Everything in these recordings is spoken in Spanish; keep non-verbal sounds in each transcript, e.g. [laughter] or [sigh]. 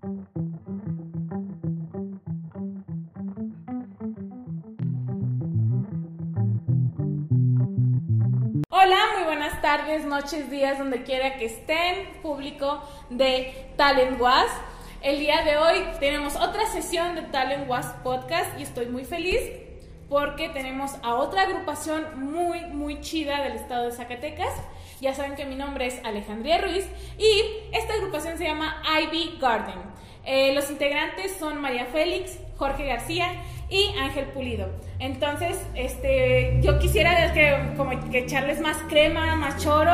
Hola, muy buenas tardes, noches, días, donde quiera que estén, público de Talent Was. El día de hoy tenemos otra sesión de Talent Was Podcast y estoy muy feliz porque tenemos a otra agrupación muy, muy chida del estado de Zacatecas. Ya saben que mi nombre es Alejandría Ruiz y esta agrupación se llama Ivy Garden. Eh, los integrantes son María Félix, Jorge García y Ángel Pulido. Entonces, este, yo quisiera que, como que echarles más crema, más choro,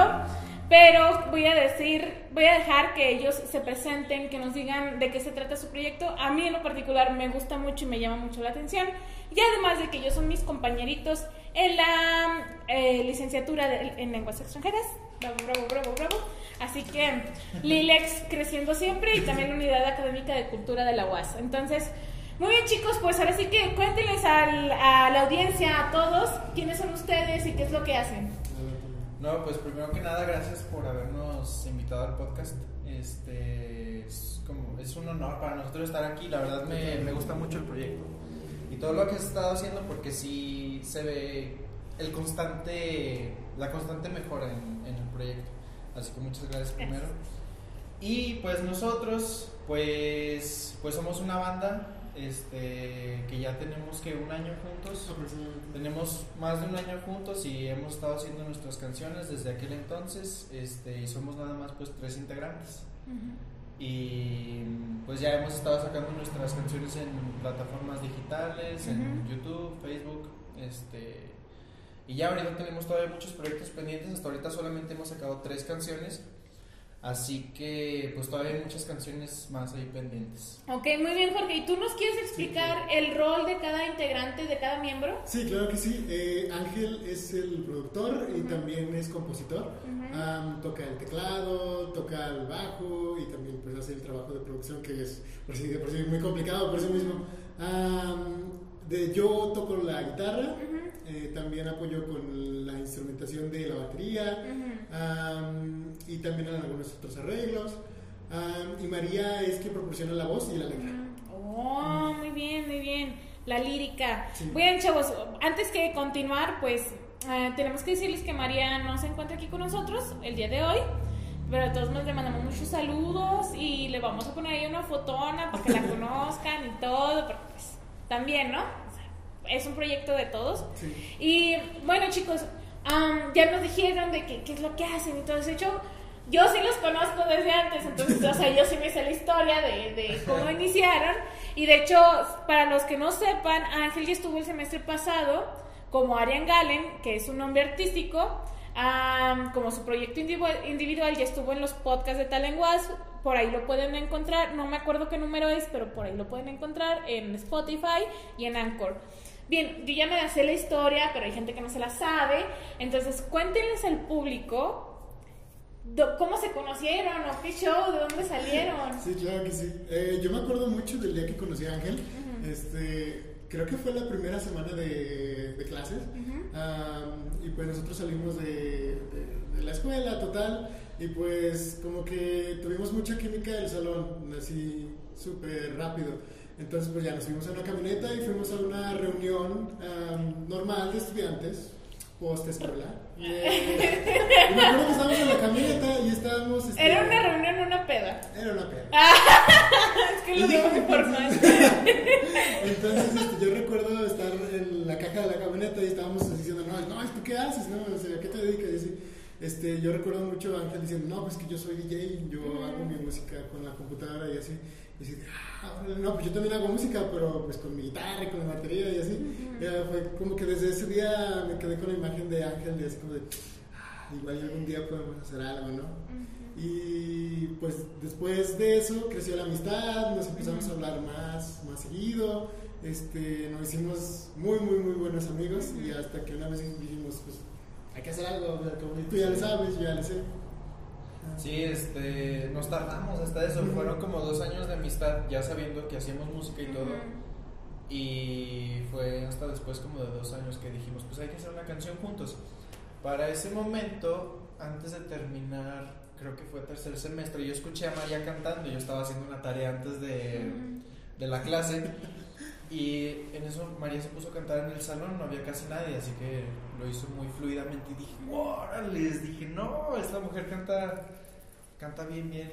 pero voy a decir, voy a dejar que ellos se presenten, que nos digan de qué se trata su proyecto. A mí en lo particular me gusta mucho y me llama mucho la atención. Y además de que ellos son mis compañeritos en la eh, licenciatura en lenguas extranjeras. Bravo, bravo, bravo, bravo. Así que Lilex creciendo siempre y también unidad académica de cultura de la UAS. Entonces, muy bien chicos, pues ahora sí que cuéntenles a la audiencia, a todos, quiénes son ustedes y qué es lo que hacen. No, pues primero que nada, gracias por habernos invitado al podcast. Este es, como, es un honor para nosotros estar aquí. La verdad me, me gusta mucho el proyecto y todo lo que has estado haciendo porque sí se ve el constante, la constante mejora en, en el proyecto. Así que muchas gracias primero. Y pues nosotros, pues, pues somos una banda este, que ya tenemos que un año juntos. Tenemos más de un año juntos y hemos estado haciendo nuestras canciones desde aquel entonces. Este, y somos nada más pues tres integrantes. Y pues ya hemos estado sacando nuestras canciones en plataformas digitales, en YouTube, Facebook, este y ya ahorita tenemos todavía muchos proyectos pendientes, hasta ahorita solamente hemos sacado tres canciones Así que pues todavía hay muchas canciones más ahí pendientes. Ok, muy bien Jorge. ¿Y tú nos quieres explicar el rol de cada integrante, de cada miembro? Sí, claro que sí. Eh, Ángel es el productor y también es compositor. toca el teclado, toca el bajo y también pues hace el trabajo de producción que es por sí, por sí muy complicado por eso mismo. De, yo toco la guitarra. Eh, también apoyo con la instrumentación de la batería y también en algunos otros arreglos. y María es quien proporciona la voz y la letra. Oh, muy bien, muy bien. La lírica. Bien, chavos, antes que continuar, pues eh, tenemos que decirles que María no se encuentra aquí con nosotros el día de hoy. Pero a todos nos le mandamos muchos saludos y le vamos a poner ahí una fotona para que la [laughs] conozcan y todo, pero pues también, ¿no? es un proyecto de todos. Y bueno, chicos, ya nos dijeron de qué es lo que hacen y todo eso. Yo, yo sí los conozco desde antes, entonces, o sea, yo sí me sé la historia de, de cómo iniciaron. Y de hecho, para los que no sepan, Ángel ya estuvo el semestre pasado como Arian Galen, que es un nombre artístico. Como su proyecto individual ya estuvo en los podcasts de Talenguas, por ahí lo pueden encontrar, no me acuerdo qué número es, pero por ahí lo pueden encontrar en Spotify y en Anchor. Bien, yo ya me sé la historia, pero hay gente que no se la sabe. Entonces, cuéntenles al público cómo se conocieron o qué show, de dónde salieron. Sí, claro que sí. Eh, yo me acuerdo mucho del día que conocí a Ángel. este, creo que fue la primera semana de, clases. y pues nosotros salimos de, de, la escuela total. Y pues como que tuvimos mucha química del salón, así súper rápido. Entonces, pues ya nos fuimos a una camioneta y fuimos a una reunión normal de estudiantes, post escuela. Y, me acuerdo que estábamos en la camioneta y estábamos. Este, ¿Era una reunión una peda? Era una peda. [laughs] es que lo digo por más. [laughs] Entonces, este, yo recuerdo estar en la caja de la camioneta y estábamos diciendo, no, no, ¿tú qué haces? No, o sea, ¿qué te dedicas? Y así. Este, yo recuerdo mucho a Ángel diciendo, no, pues que yo soy DJ, yo hago mi música con la computadora y así. Y así, ah, no, pues yo también hago música, pero pues con mi guitarra y con la batería y así. fue como que desde ese día me quedé con la imagen de Ángel, de así como de, ah, igual algún día podemos hacer algo, ¿no? Y pues después de eso creció la amistad, nos empezamos a hablar más, más seguido, este, nos hicimos muy, muy, muy buenos amigos y hasta que una vez dijimos, pues hay que hacer algo, como tú ya lo sabes, yo ya lo sé. Sí, este, nos tardamos hasta eso. Fueron como dos años de amistad, ya sabiendo que hacíamos música y todo. Y fue hasta después como de dos años que dijimos, pues hay que hacer una canción juntos. Para ese momento, antes de terminar creo que fue tercer semestre, yo escuché a María cantando, yo estaba haciendo una tarea antes de, de la clase y en eso María se puso a cantar en el salón, no había casi nadie, así que lo hizo muy fluidamente y dije, órale, dije, no, esta mujer canta, canta bien, bien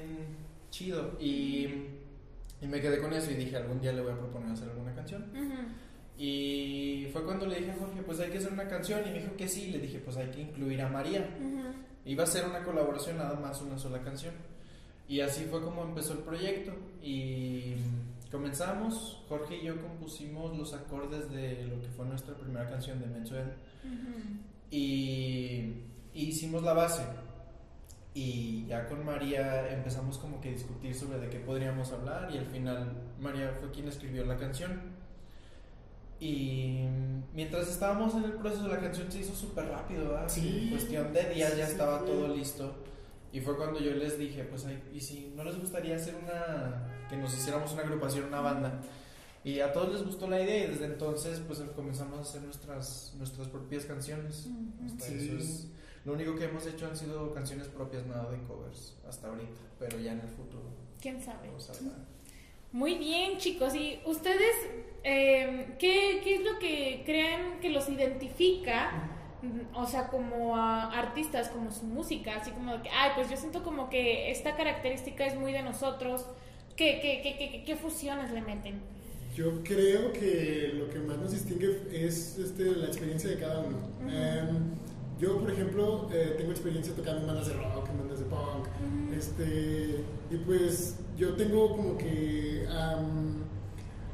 chido. Y, y me quedé con eso y dije, algún día le voy a proponer hacer alguna canción. Y fue cuando le dije a Jorge, pues hay que hacer una canción. Y me dijo que sí. Le dije, pues hay que incluir a María. Iba a ser una colaboración, nada más una sola canción. Y así fue como empezó el proyecto. Y comenzamos, Jorge y yo compusimos los acordes de lo que fue nuestra primera canción de Mensuel. y, y hicimos la base. Y ya con María empezamos como que a discutir sobre de qué podríamos hablar. Y al final María fue quien escribió la canción. Y mientras estábamos en el proceso, la canción se hizo súper rápido, ¿verdad? Sí. En cuestión de días ya Sí, estaba sí. todo listo. Y fue cuando yo les dije, pues, ¿y si no les gustaría hacer una, que nos hiciéramos una agrupación, una banda? Y a todos les gustó la idea y desde entonces, pues, comenzamos a hacer nuestras, nuestras propias canciones. Hasta Sí. eso es- lo único que hemos hecho han sido canciones propias, nada de covers, hasta ahorita. Pero ya en el futuro, ¿Quién sabe? vamos a ver. Muy bien, chicos. ¿Y ustedes eh, ¿qué, qué es lo que creen que los identifica? O sea, como a artistas, como su música, así como de que, ay, pues yo siento como que esta característica es muy de nosotros. ¿Qué, qué, qué, qué, fusiones le meten? Yo creo que lo que más nos distingue es este, la experiencia de cada uno. Em, yo, por ejemplo, eh, tengo experiencia tocando en bandas de rock, en bandas de punk. este, y pues yo tengo como que am,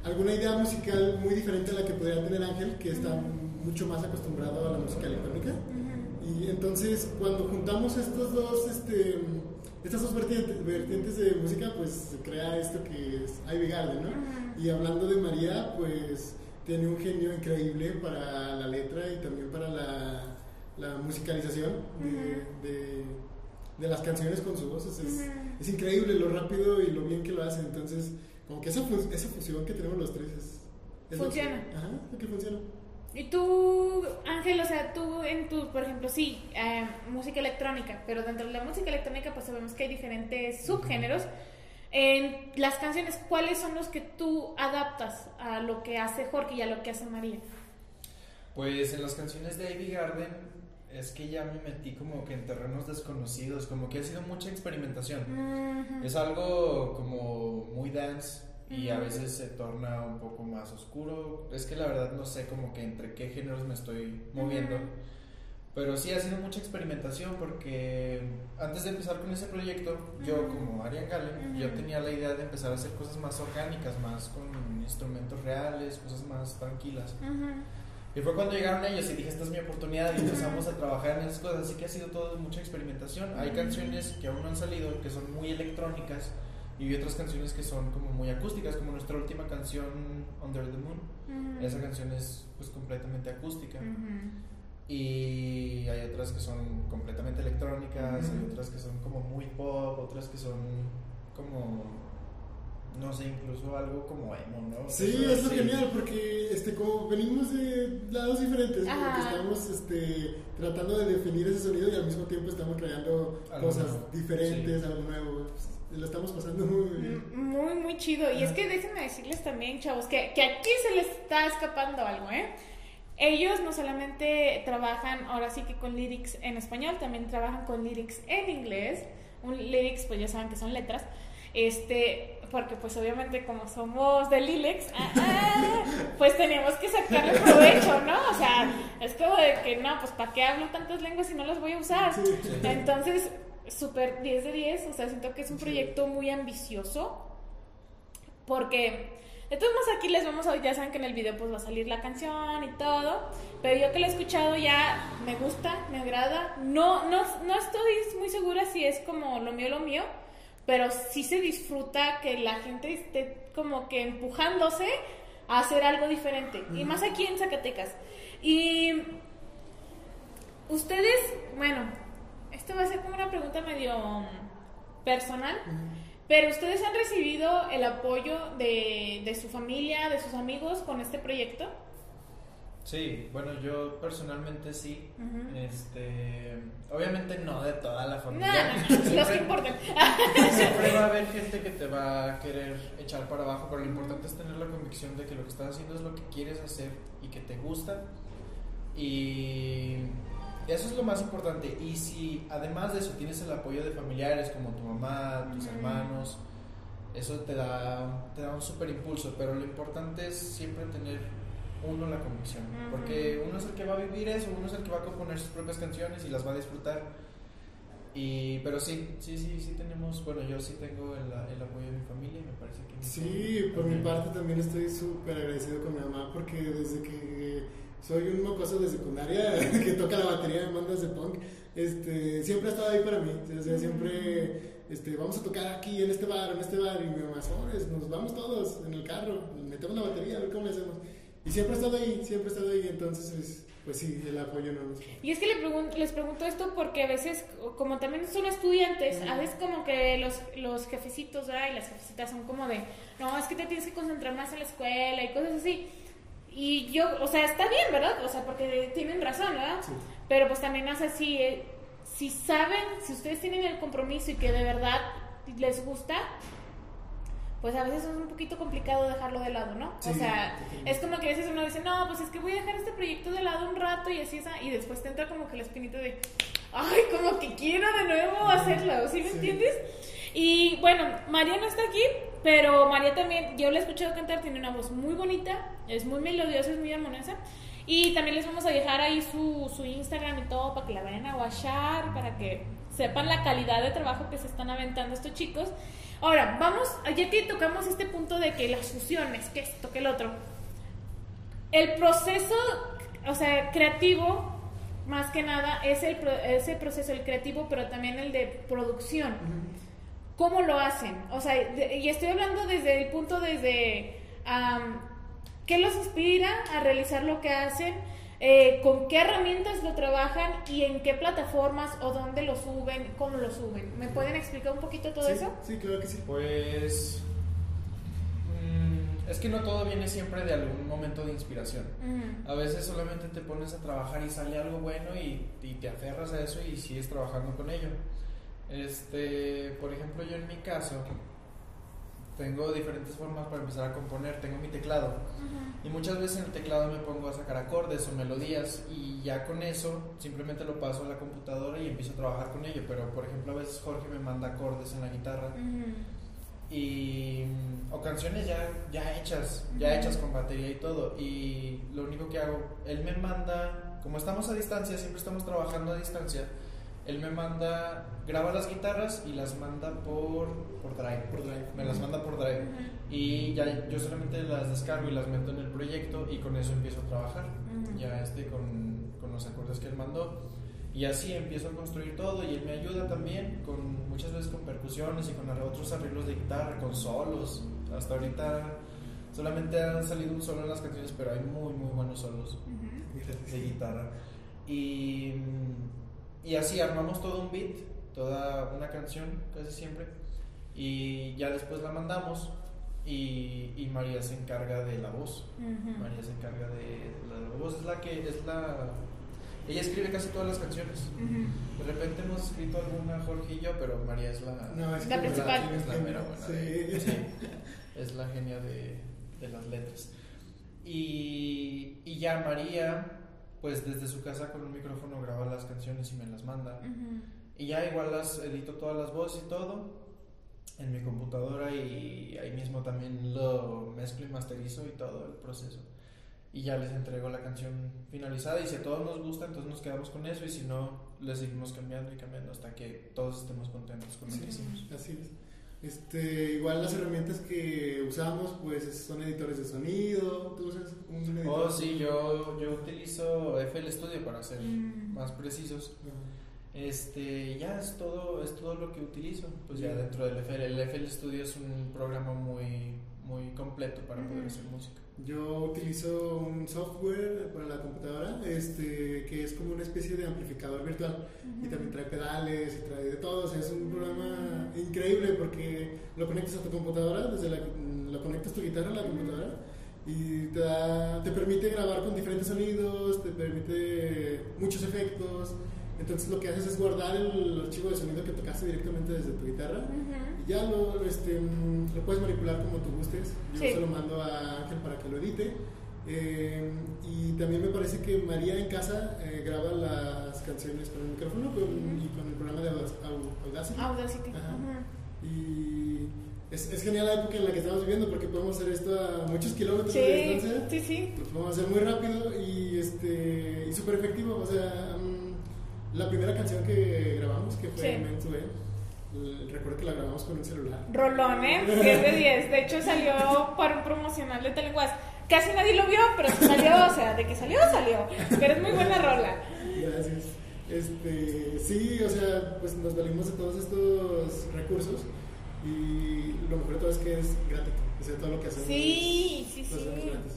alguna idea musical muy diferente a la que podría tener Ángel, que está mucho más acostumbrado a la música electrónica. Y entonces, cuando juntamos estos dos, este, estas dos vertientes, vertientes de música, pues se crea esto que es Ivy Garden, ¿no? Y hablando de María, pues tiene un genio increíble para la letra y también para la, la musicalización de, de, de las canciones con su voz. Es, es, increíble lo rápido y lo bien que lo hace. Entonces, como que esa, esa fusión que tenemos los tres es... es lo que- Funciona. ajá, lo que funciona. Y tú, Ángel, o sea, tú en tu, por ejemplo, sí, eh, música electrónica, pero dentro de la música electrónica pues sabemos que hay diferentes subgéneros. En las canciones, ¿cuáles son los que tú adaptas a lo que hace Jorge y a lo que hace María? Pues en las canciones de Ivy Garden es que ya me metí como que en terrenos desconocidos, como que ha sido mucha experimentación. Es algo como muy dance y a veces se torna un poco más oscuro. Es que la verdad no sé como que entre qué géneros me estoy moviendo. Pero sí ha sido mucha experimentación porque antes de empezar con ese proyecto, yo como Arian Gallen, Ujú. yo tenía la idea de empezar a hacer cosas más orgánicas, más con instrumentos reales, cosas más tranquilas. Y fue cuando llegaron ellos y dije, esta es mi oportunidad y empezamos a trabajar en esas cosas. Así que ha sido todo mucha experimentación. Hay canciones que aún no han salido, que son muy electrónicas, y hay otras canciones que son como muy acústicas, como nuestra última canción, Under the Moon. Esa canción es pues completamente acústica. Y hay otras que son completamente electrónicas, hay otras que son como muy pop, otras que son como, no sé, incluso algo como emo, ¿no? Sí, Cosas es lo genial porque este, como venimos de lados diferentes, como Ajá. que estamos este, tratando de definir ese sonido y al mismo tiempo estamos creando Algo cosas nuevo. diferentes, Sí. algo nuevo. Pues, lo estamos pasando muy bien. Mm, Muy, muy chido. Y es que déjenme decirles también, chavos, que, que aquí se les está escapando algo, ¿eh? Ellos no solamente trabajan ahora sí que con lyrics en español, también trabajan con lyrics en inglés. Un lyrics, pues ya saben que son letras. Este, porque pues obviamente como somos de Lilex, ah, ah, pues tenemos que sacarle provecho, ¿no? O sea, es como de que no, pues ¿para qué hablo tantas lenguas si no las voy a usar? Entonces, súper 10 de 10, o sea, siento que es un proyecto muy ambicioso, porque de todos modos aquí les vamos a ya saben que en el video pues va a salir la canción y todo, pero yo que lo he escuchado ya me gusta, me agrada, no, no, no estoy muy segura si es como lo mío, lo mío, pero sí se disfruta que la gente esté como que empujándose a hacer algo diferente, y más aquí en Zacatecas. Y ustedes, bueno, esto va a ser como una pregunta medio mm, personal, pero ustedes han recibido el apoyo de, de su familia, de sus amigos con este proyecto. Sí, bueno, yo personalmente sí. Ujú. Este, obviamente no de toda la No, familia. no, no, los que Siempre- importan. [laughs] Siempre va a haber gente que te va a querer echar para abajo, pero lo importante es tener la convicción de que lo que estás haciendo es lo que quieres hacer y que te gusta. Y eso es lo más importante. Y si además de eso tienes el apoyo de familiares como tu mamá, tus hermanos, eso te da, te da un super impulso. Pero lo importante es siempre tener uno la convicción. Porque uno es el que va a vivir eso, uno es el que va a componer sus propias canciones y las va a disfrutar. Y, pero sí, sí, sí, sí tenemos, bueno, yo sí tengo el, el apoyo de mi familia y me parece que... Sí, por mi parte también estoy súper agradecido con mi mamá porque desde que soy un mocoso de secundaria [laughs] que toca la batería de bandas de punk, este, siempre ha estado ahí para mí. O sea, siempre este, vamos a tocar aquí en este bar, en este bar, y mi mamá, sobres, nos vamos todos en el carro, metemos la batería, a ver cómo le hacemos. Y siempre ha estado ahí, siempre ha estado ahí, entonces, pues, sí, el apoyo no nos Y es que le pregun- les pregunto esto porque a veces, como también son estudiantes, a veces como que los, los jefecitos ¿verdad? y las jefecitas son como de, no, es que te tienes que concentrar más en la escuela y cosas así. Y yo, o sea, está bien, ¿verdad? O sea, porque tienen razón, ¿verdad? Sí. Pero pues también, o sea, si, eh, si saben, si ustedes tienen el compromiso y que de verdad les gusta, pues a veces es un poquito complicado dejarlo de lado, ¿no? Sí, o sea, es como que a veces uno dice, no, pues es que voy a dejar este proyecto de lado un rato y así, esa, y después te entra como que la espinita de, ay, como que quiero de nuevo hacerlo, ¿sí me entiendes? Y bueno, María no está aquí, pero María también, yo la he escuchado cantar, tiene una voz muy bonita, es muy melodiosa, es muy armoniosa. Y también les vamos a dejar ahí su, su Instagram y todo para que la vayan a watchar, para que sepan la calidad de trabajo que se están aventando estos chicos. Ahora, vamos, que tocamos este punto de que las fusiones, que esto, que el otro. El proceso, o sea, creativo, más que nada, es el, pro- es el proceso, el creativo, pero también el de producción. ¿Cómo lo hacen? O sea, de- y estoy hablando desde el punto desde qué los inspira a realizar lo que hacen, eh, con qué herramientas lo trabajan y en qué plataformas o dónde lo suben, cómo lo suben. ¿Me pueden explicar un poquito todo sí, eso? Sí, claro que sí. Pues... mm, es que no todo viene siempre de algún momento de inspiración. A veces solamente te pones a trabajar y sale algo bueno y, y te aferras a eso y sigues trabajando con ello. Este, por ejemplo, yo en mi caso tengo diferentes formas para empezar a componer. Tengo mi teclado y muchas veces en el teclado me pongo a sacar acordes o melodías y ya con eso simplemente lo paso a la computadora y empiezo a trabajar con ello. Pero por ejemplo, a veces Jorge me manda acordes en la guitarra y mm, o canciones ya, ya hechas, ya hechas con batería y todo. Y lo único que hago, él me manda, como estamos a distancia, siempre estamos trabajando a distancia, él me manda, graba las guitarras y las manda por, por Drive. Por Drive. Me las manda por Drive. Ujú. Y ya yo solamente las descargo y las meto en el proyecto y con eso empiezo a trabajar. Ujú. Ya este con, con los acordes que él mandó. Y así empiezo a construir todo y él me ayuda también, con, muchas veces con percusiones y con otros arreglos de guitarra, con solos. Hasta ahorita solamente han salido un solo en las canciones, pero hay muy, muy buenos solos Ujú. de guitarra. Y, y así armamos todo un beat, toda una canción casi siempre. Y ya después la mandamos y, y María se encarga de la voz. Ujú. María se encarga de la voz, es la que es la... Ella escribe casi todas las canciones. Ujú. De repente hemos escrito alguna Jorge y yo, pero María es la, No, es La principal. es la mera buena. Sí. de- sí, es la genia de, de las letras. Y, y ya María, pues desde su casa con un micrófono graba las canciones y me las manda. Y ya igual las edito todas las voces y todo en mi computadora y ahí mismo también lo mezclo y masterizo y todo el proceso. Y ya les entrego la canción finalizada y si a todos nos gusta entonces nos quedamos con eso y si no le seguimos cambiando y cambiando hasta que todos estemos contentos con lo que hicimos. Así es. Este, igual las herramientas que usamos pues son editores de sonido. ¿Tú usas un editor? Oh sí, yo, yo utilizo FL Studio para ser Mm. más precisos. Este, ya es todo, es todo lo que utilizo. Pues ya dentro del FL, el FL Studio es un programa muy, muy completo para poder hacer música. Yo utilizo un software para la computadora este, que es como una especie de amplificador virtual y también trae pedales y trae de todo. O sea, es un programa increíble porque lo conectas a tu computadora, desde la, lo conectas tu guitarra a la computadora y te, da- te permite grabar con diferentes sonidos, te permite muchos efectos. Entonces lo que haces es guardar el archivo de sonido que tocaste directamente desde tu guitarra Ujú. y ya lo, este, mm, lo puedes manipular como tú gustes. Yo Sí. se lo mando a Ángel para que lo edite. Eh, y también me parece que María en casa eh, graba las canciones con el micrófono con- y con el programa de Audac- Au- Audacity. Audacity. Ajá. Y es, es genial la época en la que estamos viviendo porque podemos hacer esto a muchos kilómetros de distancia. sí, sí. Lo podemos hacer muy rápido y, este, y súper efectivo. O sea, mm, la primera canción que grabamos, que fue Sí. Men to recuerdo que la grabamos con un celular. Rolón, ¿eh? 10 de 10. De hecho, salió para un promocional de Talenguas. Casi nadie lo vio, pero salió, o sea, de que salió, salió. Pero es muy buena rola. Gracias. Este, sí, o sea, pues nos valimos de todos estos recursos y lo mejor de todo es que es gratis. O sea, todo lo que hacemos Sí, sí, lo hacemos sí. gratis.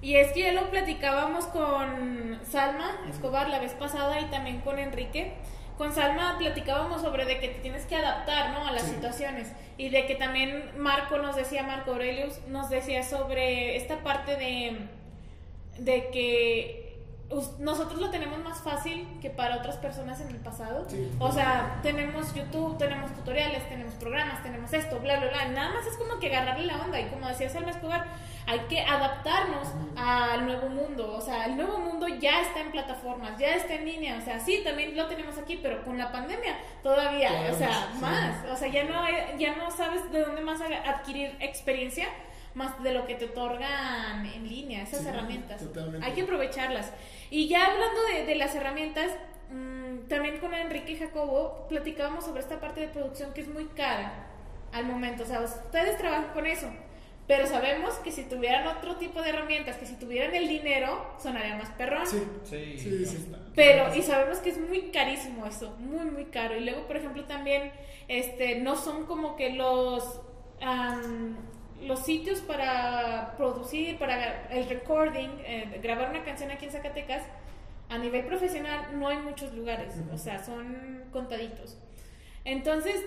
Y es que ya lo platicábamos con Salma Escobar la vez pasada y también con Enrique. Con Salma platicábamos sobre de que te tienes que adaptar ¿no? a las Sí. situaciones y de que también Marco nos decía, Marco Aurelius nos decía sobre esta parte de, de que nosotros lo tenemos más fácil que para otras personas en el pasado. Sí. O sea, tenemos YouTube, tenemos tutoriales, tenemos programas, tenemos esto, bla, bla, bla. Nada más es como que agarrarle la onda y como decía Salma Escobar, hay que adaptarnos al nuevo mundo. O sea, el nuevo mundo ya está en plataformas, ya está en línea. O sea, sí, también lo tenemos aquí, pero con la pandemia todavía, o sea, más, sí. más. O sea, ya no, hay- ya no sabes de dónde más adquirir experiencia más de lo que te otorgan en línea, esas Sí, herramientas. totalmente. Hay que aprovecharlas. Y ya hablando de, de las herramientas, mm, también con Enrique y Jacobo platicábamos sobre esta parte de producción que es muy cara al momento. O sea, ustedes trabajan con eso. Pero sabemos que si tuvieran otro tipo de herramientas, que si tuvieran el dinero, sonaría más perrón. Sí, Sí, sí, sí. Pero, y sabemos que es muy carísimo eso, muy, muy caro. Y luego, por ejemplo, también, este, no son como que los, am, los sitios para producir, para el recording, eh, grabar una canción aquí en Zacatecas, a nivel profesional no hay muchos lugares, o sea, son contaditos. Entonces,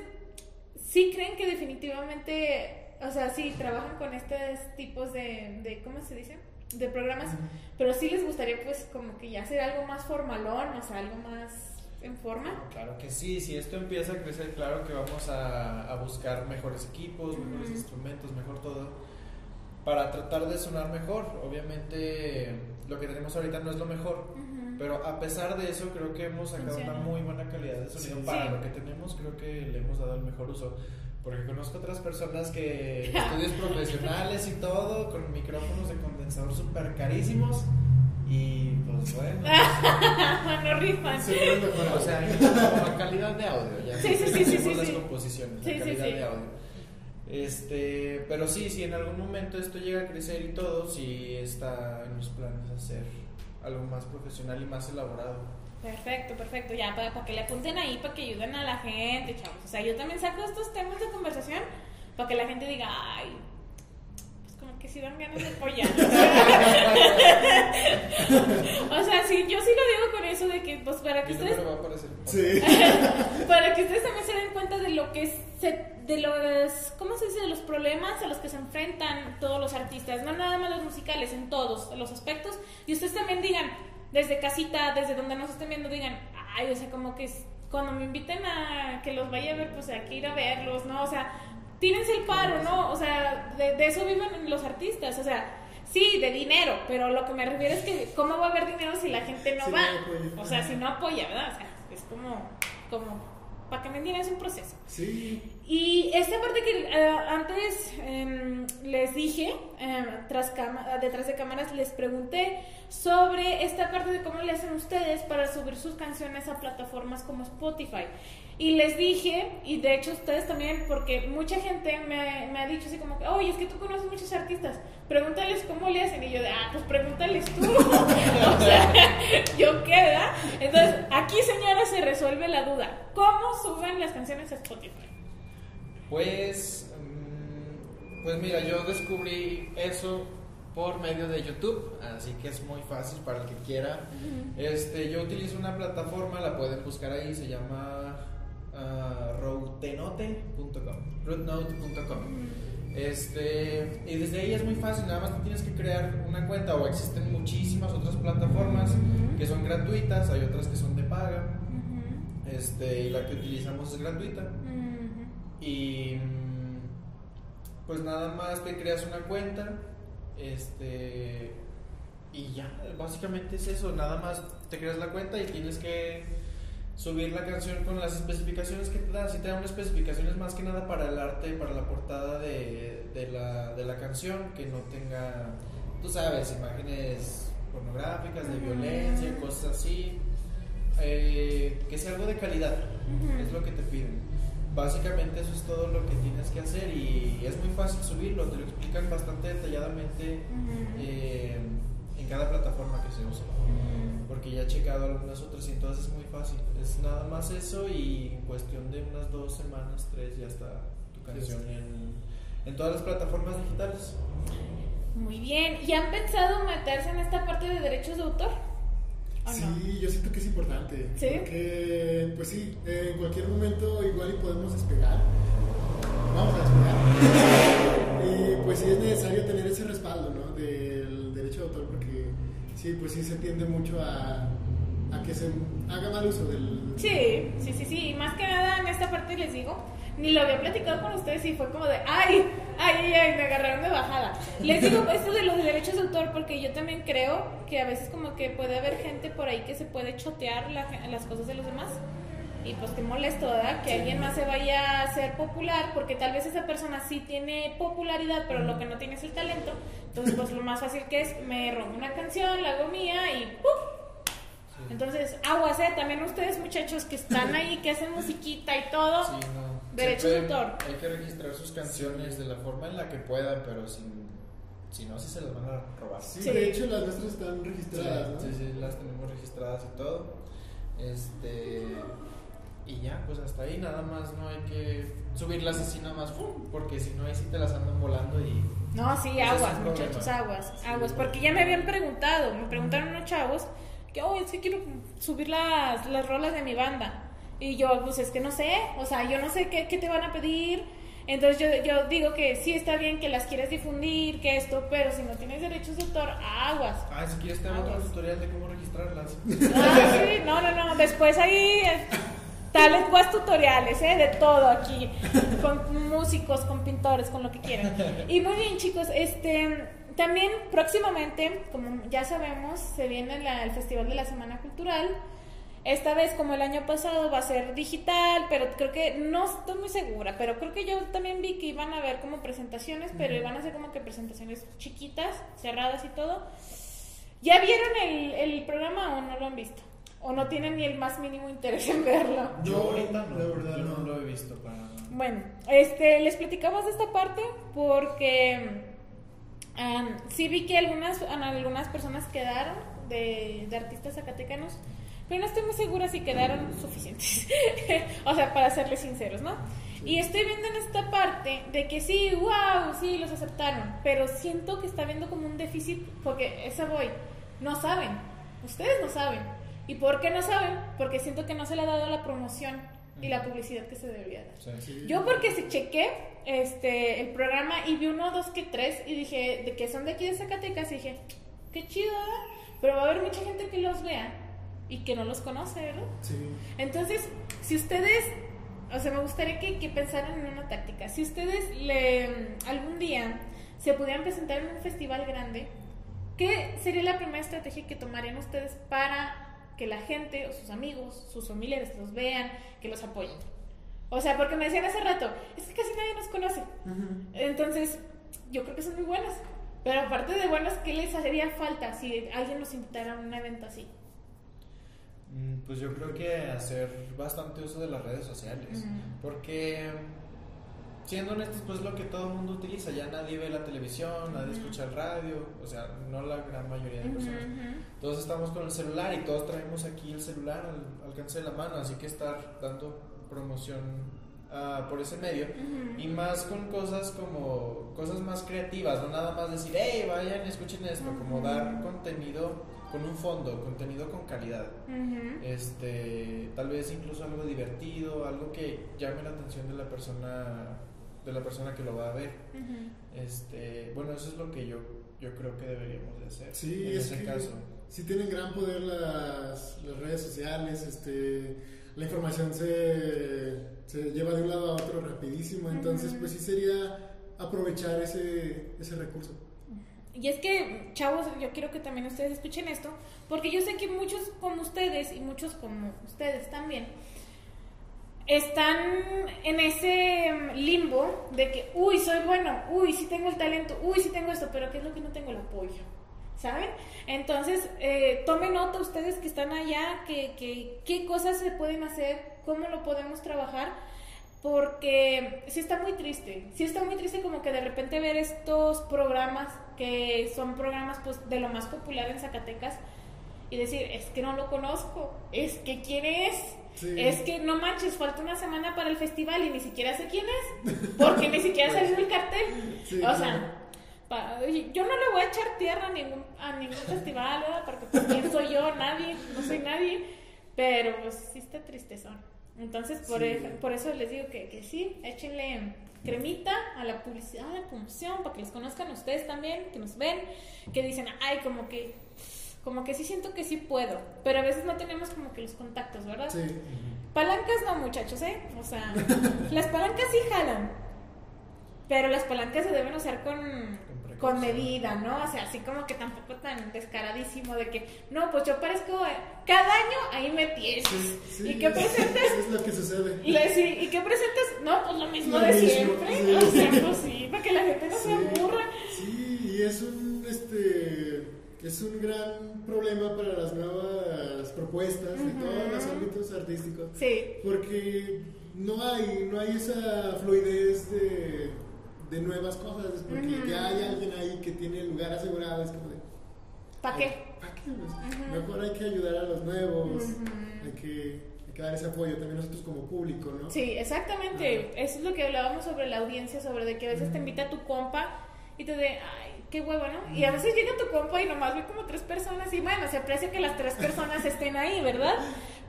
sí creen que definitivamente, o sea, sí trabajan con estos tipos de, de ¿cómo se dice? De programas, pero sí les gustaría pues como que ya hacer algo más formalón, o sea, algo más en forma. Claro que sí, si esto empieza a crecer, claro que vamos a, a buscar mejores equipos, mejores Ujú. instrumentos, mejor todo, para tratar de sonar mejor. Obviamente lo que tenemos ahorita no es lo mejor, Ujú. pero a pesar de eso creo que hemos sacado Funciona. una muy buena calidad de sonido. Sí. para Sí. lo que tenemos creo que le hemos dado el mejor uso. Porque conozco otras personas que [laughs] estudios profesionales y todo, con micrófonos de condensador súper carísimos. Y pues bueno. [laughs] no rifan. Mejorar. O sea, en cuanto a calidad de audio, ya Sí, sí, sí, sí, sí, las sí. composiciones, Sí, la sí, calidad sí. de audio. Este, pero sí, si en algún momento esto llega a crecer y todo, sí está en los planes hacer algo más profesional y más elaborado. Perfecto, perfecto. Ya, para, para que le apunten ahí, para que ayuden a la gente, chavos. O sea, yo también saco estos temas de conversación para que la gente diga, ay, sí dan ganas de apoyar. o sea, sí, yo sí lo digo con eso de que, pues, para que ustedes número va a aparecer. Sí. [laughs] para que ustedes también se den cuenta de lo que se, de los, ¿cómo se dice? De los problemas a los que se enfrentan todos los artistas, no nada más los musicales, en todos los aspectos. Y ustedes también digan, desde casita, desde donde nos estén viendo, digan, ay, o sea, como que es- cuando me inviten a que los vaya a ver, pues hay que ir a verlos, ¿no? O sea, tírense el paro, ¿no? O sea, de, de eso viven los artistas, o sea. Sí, de dinero, pero lo que me refiero es que ¿cómo va a haber dinero si la gente no va? o sea, si no apoya, ¿verdad? O sea, es como, como, para que me entiendan, es un proceso. Sí. Y esta parte que eh, antes em, les dije, em, tras detrás de cámaras, les pregunté sobre esta parte de cómo le hacen ustedes para subir sus canciones a plataformas como Spotify. Y les dije, y de hecho ustedes también, porque mucha gente me, me ha dicho así como que, oye, es que tú conoces muchos artistas, pregúntales cómo le hacen. Y yo de, ah, pues pregúntales tú. [laughs] o sea, [laughs] yo qué, ¿verdad? Entonces, aquí señora se resuelve la duda. ¿Cómo suben las canciones a Spotify? Pues, mm, pues mira, yo descubrí eso por medio de YouTube, así que es muy fácil para el que quiera. Este, yo utilizo una plataforma, la pueden buscar ahí, se llama ah, routenote.com, rootnote.com. Este, y desde ahí es muy fácil, nada más tienes que crear una cuenta o existen muchísimas otras plataformas que son gratuitas, hay otras que son de paga, este, y la que utilizamos es gratuita. Y mm, pues nada más te creas una cuenta, este, y ya, básicamente es eso, nada más te creas la cuenta y tienes que subir la canción con las especificaciones que te da. Si te dan especificaciones más que nada para el arte, para la portada de, de, la, de la canción, que no tenga, tú sabes, imágenes pornográficas, de violencia, cosas así. Eh, que sea algo de calidad, es lo que te piden. Básicamente eso es todo lo que tienes que hacer y es muy fácil subirlo, te lo explican bastante detalladamente eh, en cada plataforma que se usa. Porque ya he checado algunas otras y entonces es muy fácil. Es nada más eso y en cuestión de unas dos semanas, tres, ya está tu canción en, en todas las plataformas digitales. Muy bien. ¿Y han pensado meterse en esta parte de derechos de autor? ¿O Sí, no? yo siento que es importante. ¿Sí? Porque, pues sí, en cualquier momento igual y podemos despegar. Vamos a despegar. [laughs] y pues sí es necesario tener ese respaldo, ¿no? Del derecho de autor porque sí, pues sí se tiende mucho a, a que se haga mal uso del... Sí, sí, sí, sí. Y más que nada en esta parte les digo, ni lo había platicado con ustedes y fue como de, ay, ay, ay, me agarraron de bajada. Les digo esto de los derechos de autor porque yo también creo que a veces como que puede haber gente por ahí que se puede chotear la las cosas de los demás. Y pues qué molesto, ¿verdad? Que alguien más se vaya a hacer popular porque tal vez esa persona sí tiene popularidad, pero lo que no tiene es el talento. Entonces, pues lo más fácil que es, me robo una canción, la hago mía y ¡puf! Entonces, aguas, ¿eh? También ustedes, muchachos, que están ahí, que hacen musiquita y todo. Sí, no. Derechos de autor. Hay que registrar sus canciones de la forma en la que puedan, pero sin, si no, sí se las van a robar. Sí, Sí. de hecho las nuestras están registradas, ¿no? Sí, sí, las tenemos registradas y todo. Este. Y ya, pues hasta ahí nada más no hay que subirlas así nada más, ¡fum! porque si no, ahí sí te las andan volando y. No, sí, Ese es aguas, muchachos, aguas, aguas. Porque ya me habían preguntado, me preguntaron unos chavos que, oye, es que quiero subir las, las rolas de mi banda. Y yo, pues es que no sé, o sea, yo no sé qué, qué te van a pedir. Entonces yo, yo digo que sí está bien que las quieres difundir, que esto, pero si no tienes derechos de autor, aguas. Ah, si quieres te hago otro tutorial de cómo registrarlas. Ah, sí, no, no, no. Después ahí eh, talent was tutoriales, ¿eh? De todo aquí. Con músicos, con pintores, con lo que quieran. Y muy bien, chicos. Este, también próximamente, como ya sabemos, se viene la- el Festival de la Semana Cultural. Esta vez, como el año pasado, va a ser digital, pero creo que no estoy muy segura, pero creo que yo también vi que iban a haber como presentaciones, pero iban a ser como que presentaciones chiquitas, cerradas y todo. ¿Ya vieron el, el programa o no lo han visto? ¿O no tienen ni el más mínimo interés en verlo? Yo ahorita no, la verdad no, no. lo he visto para nada. Bueno, este, les platicamos de esta parte porque am, sí vi que algunas, algunas personas quedaron de, de artistas zacatecanos, pero no estoy muy segura si quedaron suficientes. [laughs] o sea, para serles sinceros, ¿no? Y estoy viendo en esta parte de que sí, wow, sí, los aceptaron, pero siento que está habiendo como un déficit, porque esa voy, no saben, ustedes no saben. ¿Y por qué no saben? Porque siento que no se le ha dado la promoción y la publicidad que se debería dar. Sí. Sí. Yo porque se chequé este, el programa y vi uno, dos, que tres y dije, de que son de aquí de Zacatecas y dije, qué chido, ¿verdad? Pero va a haber mucha gente que los vea y que no los conoce, ¿verdad? Sí. Entonces, si ustedes, o sea, me gustaría que, que pensaran en una táctica. Si ustedes le, algún día se pudieran presentar en un festival grande, ¿qué sería la primera estrategia que tomarían ustedes para que la gente o sus amigos, sus familiares los vean, que los apoyen? O sea, porque me decían hace rato, es que casi nadie nos conoce. Entonces, yo creo que son muy buenas. Pero aparte de buenas, ¿qué les haría falta si alguien los invitara a un evento así? Mm, Pues yo creo que hacer bastante uso de las redes sociales. Porque, siendo honestos, pues lo que todo el mundo utiliza. Ya nadie ve la televisión, nadie escucha el radio. O sea, no la gran mayoría de personas. Todos estamos con el celular y todos traemos aquí el celular al alcance de la mano. Así que estar dando promoción ah, por ese medio. Y más con cosas como cosas más creativas, no nada más decir, hey, vayan, escuchen esto, como Ujú. dar contenido con un fondo, contenido con calidad. Este, tal vez incluso algo divertido, algo que llame la atención de la persona de la persona que lo va a ver. Este, bueno, eso es lo que yo, yo creo que deberíamos de hacer Sí, en es ese que caso. sí tienen gran poder las, las redes sociales, este, la información se, se lleva de un lado a otro rapidísimo, entonces pues sí sería aprovechar ese, ese recurso. Y es que, chavos, yo quiero que también ustedes escuchen esto, porque yo sé que muchos como ustedes y muchos como ustedes también están en ese limbo de que, uy, soy bueno, uy, sí tengo el talento, uy, sí tengo esto, pero ¿qué es lo que no tengo el apoyo? ¿Saben? Entonces, eh, tomen nota ustedes que están allá, que, que, qué cosas se pueden hacer, cómo lo podemos trabajar, porque sí está muy triste, sí está muy triste como que de repente ver estos programas que son programas pues de lo más popular en Zacatecas y decir, es que no lo conozco, es que quién es, Sí. es que no manches, falta una semana para el festival y ni siquiera sé quién es, porque ni siquiera salió el cartel. Sí, o claro. sea, pa- yo no le voy a echar tierra a ningún, a ningún festival, ¿verdad? Porque pues, ¿quién soy yo? Nadie, no soy nadie, pero pues sí está tristezón. Entonces, por, Sí. eso, por eso les digo que, que sí, échenle cremita a la publicidad, a la promoción, para que los conozcan ustedes también, que nos ven, que dicen, ay, como que, como que sí siento que sí puedo, pero a veces no tenemos como que los contactos, ¿verdad? Sí, Palancas no, muchachos, ¿eh? O sea, [laughs] las palancas sí jalan, pero las palancas se deben usar con, con medida, ¿no? O sea, así como que tampoco tan descaradísimo de que, no, pues yo parezco, cada año ahí me tienes. sí, sí, ¿Y qué presentes? Es lo que sucede. Y, decía, ¿y qué presentes? No, pues lo mismo Lo de mismo, siempre. sí. O sea, pues sí, para que la gente no Sí, se aburra. Sí, y es un, este, es un gran problema para las nuevas propuestas de todos los ámbitos artísticos. Sí, Porque no hay, no hay esa fluidez de, de nuevas cosas, porque Ujú. ya hay alguien ahí que tiene el lugar asegurado, es como de... ¿para qué? ¿Para qué? Pues, Mejor hay que ayudar a los nuevos, hay, que, que dar ese apoyo también nosotros como público, ¿no? Sí, exactamente. Eso es lo que hablábamos sobre la audiencia, sobre de que a veces te invita tu compa y te de, ay, qué huevo, ¿no? Y a veces llega tu compa y nomás ve como tres personas y bueno, se aprecia que las tres personas estén ahí, ¿verdad?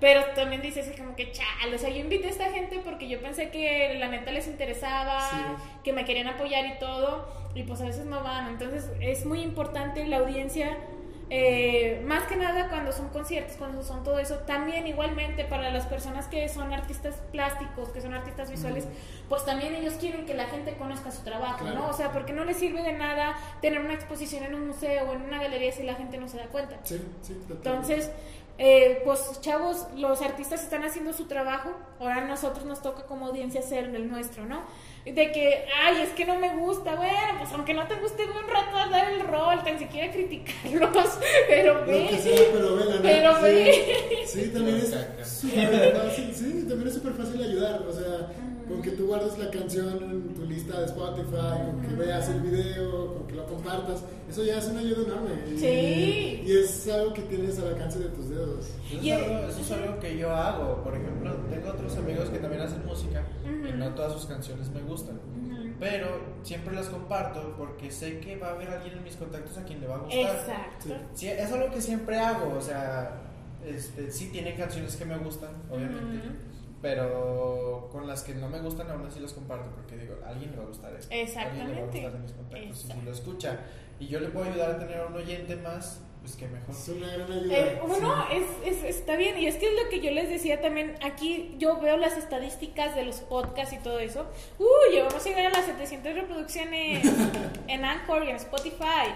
Pero también dices como que, chale, o sea, yo invité a esta gente porque yo pensé que la neta les interesaba, Sí. que me querían apoyar y todo, y pues a veces no van. Entonces es muy importante la audiencia, eh, más que nada cuando son conciertos, cuando son todo eso, también igualmente para las personas que son artistas plásticos, que son artistas visuales, pues también ellos quieren que la gente conozca su trabajo, Claro. ¿no? O sea, porque no les sirve de nada tener una exposición en un museo o en una galería si la gente no se da cuenta. Sí, sí, totalmente. Entonces, eh, pues chavos, los artistas están haciendo su trabajo, ahora a nosotros nos toca como audiencia hacer el nuestro, ¿no? De que, ay, es que no me gusta, bueno, pues aunque no te guste ve un rato a dar el rol, tan siquiera criticarlos, [laughs] pero ve. sea, pero vela, ¿no? Pero sí, ve. Sí, también es súper fácil, sí, también es súper fácil ayudar, o sea, con que tú guardes la canción en tu lista de Spotify, con que veas el video, con que lo compartas, eso ya es una ayuda enorme. Y, Sí. Y es algo que tienes al alcance de tus dedos. Eso, Y- es algo, eso es algo que yo hago. Por ejemplo, tengo otros amigos que también hacen música y no todas sus canciones me gustan. Pero siempre las comparto porque sé que va a haber alguien en mis contactos a quien le va a gustar. Exacto. Sí, es algo que siempre hago. O sea, este, sí tiene canciones que me gustan, obviamente. Ujú. Pero con las que no me gustan, aún así las comparto porque digo, a alguien le va a gustar esto. A alguien le va a Exactamente. gustar de mis contactos. Y si lo escucha y yo le puedo ayudar a tener un oyente más, pues que mejor. Es una gran ayuda. Eh, uno sí. es, es- está bien, y es que es lo que yo les decía también, aquí yo veo las estadísticas de los podcasts y todo eso. Uy, llegamos a llegar a las 700 reproducciones [laughs] en Anchor y en Spotify.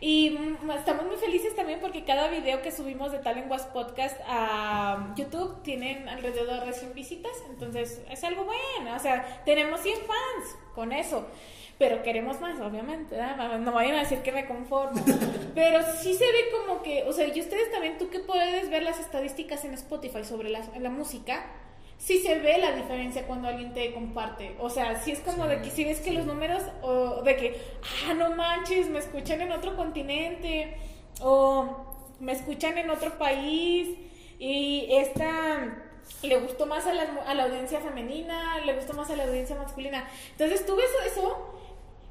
Y mm, estamos muy felices también porque cada video que subimos de Talent Was Podcast a YouTube tienen alrededor de 100 visitas. Entonces es algo bueno. O sea, tenemos 100 fans con eso. Pero queremos más, obviamente. ¿verdad? No vayan a decir que me conformo. [laughs] Pero sí se ve como que, o sea, y ustedes también, tú que puedes ver las estadísticas en Spotify sobre la, la música, sí se ve la diferencia cuando alguien te comparte. O sea, sí es como Sí, de que si ves que sí. los números, o de que, ah, no manches, me escuchan en otro continente, o me escuchan en otro país, y esta le gustó más a la, a la audiencia femenina, le gustó más a la audiencia masculina. Entonces tú ves eso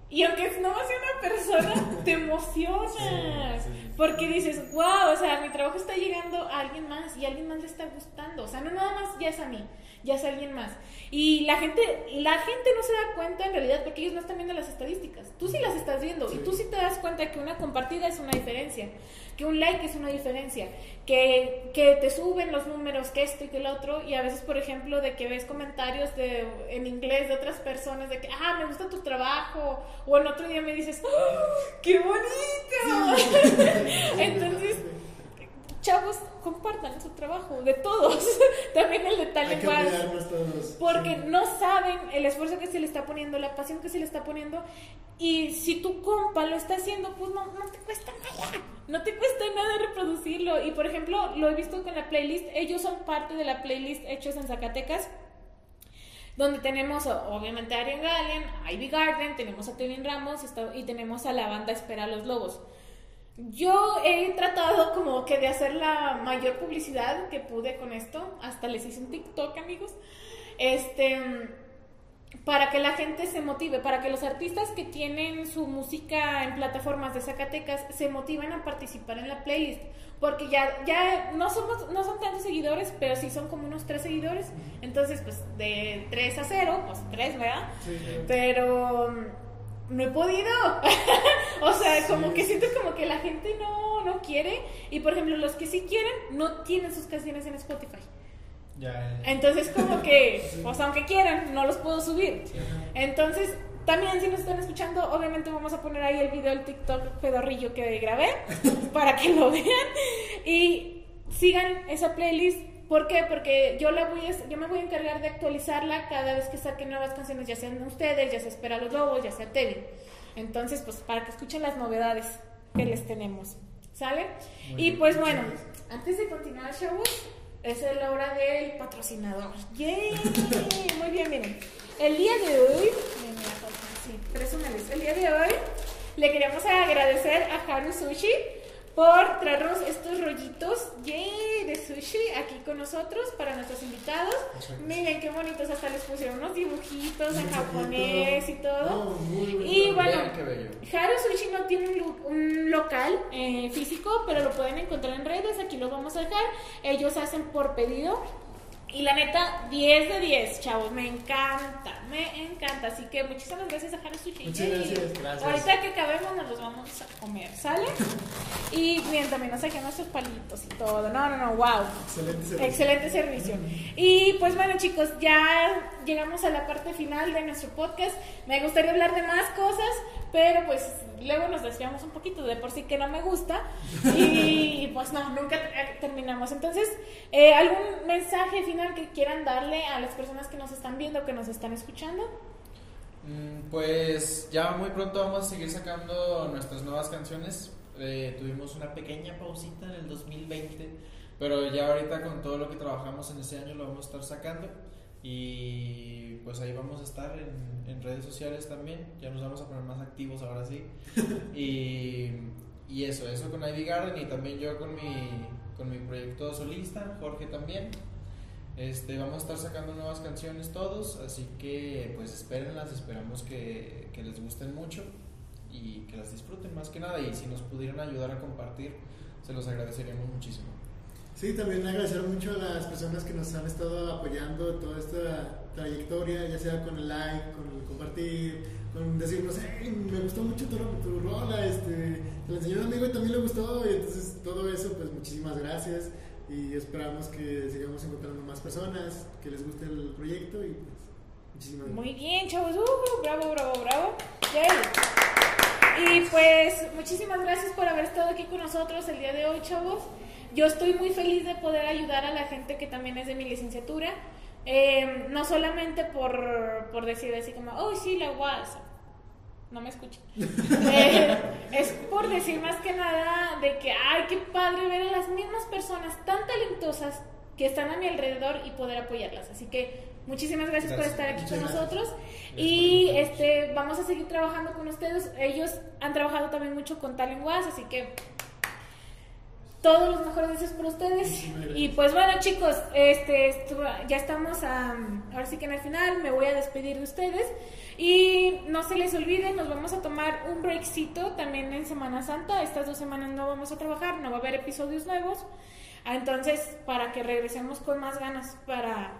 Y aunque no sea una persona, [laughs] te emocionas. Sí, sí. Porque dices, wow, o sea, mi trabajo está llegando a alguien más y a alguien más le está gustando. O sea, no nada más ya es a mí, ya es alguien más. Y la gente, la gente no se da cuenta en realidad porque ellos no están viendo las estadísticas. Tú sí las estás viendo y tú sí te das cuenta que una compartida es una diferencia, que un like es una diferencia, que, que te suben los números, que esto y que el otro. Y a veces, por ejemplo, de que ves comentarios de, en inglés de otras personas de que, ah, me gusta tu trabajo. O en otro día me dices, ¡Oh, ¡qué bonito! Entonces, chavos, compartan su trabajo, de todos, [laughs] también el de todos. porque Sí. no saben el esfuerzo que se le está poniendo, la pasión que se le está poniendo, y si tu compa lo está haciendo, pues no, no te cuesta nada, no te cuesta nada reproducirlo, y por ejemplo, lo he visto con la playlist, ellos son parte de la playlist Hechos en Zacatecas, donde tenemos obviamente a Arian Galen, a Ivy Garden, tenemos a Tevin Ramos y tenemos a la banda Espera a los Lobos. Yo he tratado como que de hacer la mayor publicidad que pude con esto, hasta les hice un TikTok, amigos, este, para que la gente se motive, para que los artistas que tienen su música en plataformas de Zacatecas se motiven a participar en la playlist, porque ya, ya no somos, no son tantos seguidores, pero sí son como unos tres seguidores, entonces pues de 3 a 0, pues 3, ¿verdad? Sí, sí. Pero no he podido. [laughs] o sea, como que siento como que la gente no, no quiere. Y por ejemplo, los que sí quieren no tienen sus canciones en Spotify. Ya, ya. Entonces como que, pues aunque quieran, no los puedo subir. Entonces, también si nos están escuchando, obviamente vamos a poner ahí el video del TikTok pedorrillo que grabé [laughs] para que lo vean y sigan esa playlist. ¿Por qué? Porque yo la voy a, yo me voy a encargar de actualizarla cada vez que saquen nuevas canciones, ya sean ustedes, ya sea Espera los Lobos, ya sea Teddy. Entonces, pues para que escuchen las novedades que les tenemos. ¿Sale? Muy y bien. pues bueno, antes de continuar, chavos, es la hora del patrocinador. ¡Yay! Muy bien, miren. El día de hoy, sí, presúmeles. El día de hoy le queríamos agradecer a Haru Sushi por traernos estos rollitos ¡yay! de sushi aquí con nosotros para nuestros invitados. Exacto. Miren qué bonitos, hasta les pusieron unos dibujitos en japonés y todo. Muy. Y bueno. Haru Sushi no tiene un local eh, físico, pero lo pueden encontrar en redes. Aquí lo vamos a dejar. Ellos hacen por pedido. Y la neta, 10 de 10, chavos. Me encanta, me encanta. Así que muchísimas gracias a Haru Sushi. Muchas gracias. Gracias. Ahorita que acabemos nos los vamos a comer, ¿sale? Y bien, también nos saqué nuestros palitos y todo. No, no, no, wow. Excelente servicio. Excelente servicio. Y pues bueno chicos, ya llegamos a la parte final de nuestro podcast. Me gustaría hablar de más cosas, pero pues luego nos desviamos un poquito de por sí que no me gusta. [laughs] Y pues no, nunca eh, terminamos. Entonces, eh, ¿algún mensaje final que quieran darle a las personas que nos están viendo, que nos están escuchando? Mm, Pues ya muy pronto vamos a seguir sacando nuestras nuevas canciones. Eh, tuvimos una pequeña pausita en el 2020, pero ya ahorita con todo lo que trabajamos en ese año lo vamos a estar sacando. Y pues ahí vamos a estar en, en redes sociales también. Ya nos vamos a poner más activos ahora sí. [laughs] Y, y eso, eso con Ivy Garden y también yo con mi, con mi proyecto solista, Jorge también. Este, vamos a estar sacando nuevas canciones todos, así que pues espérenlas, esperamos que, que les gusten mucho y que las disfruten más que nada y si nos pudieran ayudar a compartir, se los agradeceríamos muchísimo. Sí, también agradecer mucho a las personas que nos han estado apoyando toda esta trayectoria, ya sea con el like, con el compartir, con decirnos, hey, me gustó mucho tu, tu rola, este, te la enseñó un amigo y también le gustó, y entonces todo eso, pues muchísimas gracias y esperamos que sigamos encontrando más personas que les guste el proyecto y pues muchísimas gracias. Muy bien, chavos. Uh, bravo, bravo, bravo. Yay. Y pues muchísimas gracias por haber estado aquí con nosotros el día de hoy, chavos. Yo estoy muy feliz de poder ayudar a la gente que también es de mi licenciatura. Eh, no solamente por, por decir así como, oh, sí, la UAS. No me escuchen. [laughs] Eh, es por decir más que nada de que, ay, qué padre ver a las mismas personas tan talentosas que están a mi alrededor y poder apoyarlas. Así que muchísimas gracias, por estar aquí con gracias. nosotros. Gracias Y este vamos a seguir trabajando con ustedes. Ellos han trabajado también mucho con Talent así que todos los mejores deseos por ustedes. Y pues bueno, chicos, este ya estamos a, ahora sí que en el final me voy a despedir de ustedes. Y no se les olvide, nos vamos a tomar un breakcito también en Semana Santa. Estas dos semanas no vamos a trabajar, no va a haber episodios nuevos. Ah, Entonces, para que regresemos con más ganas para,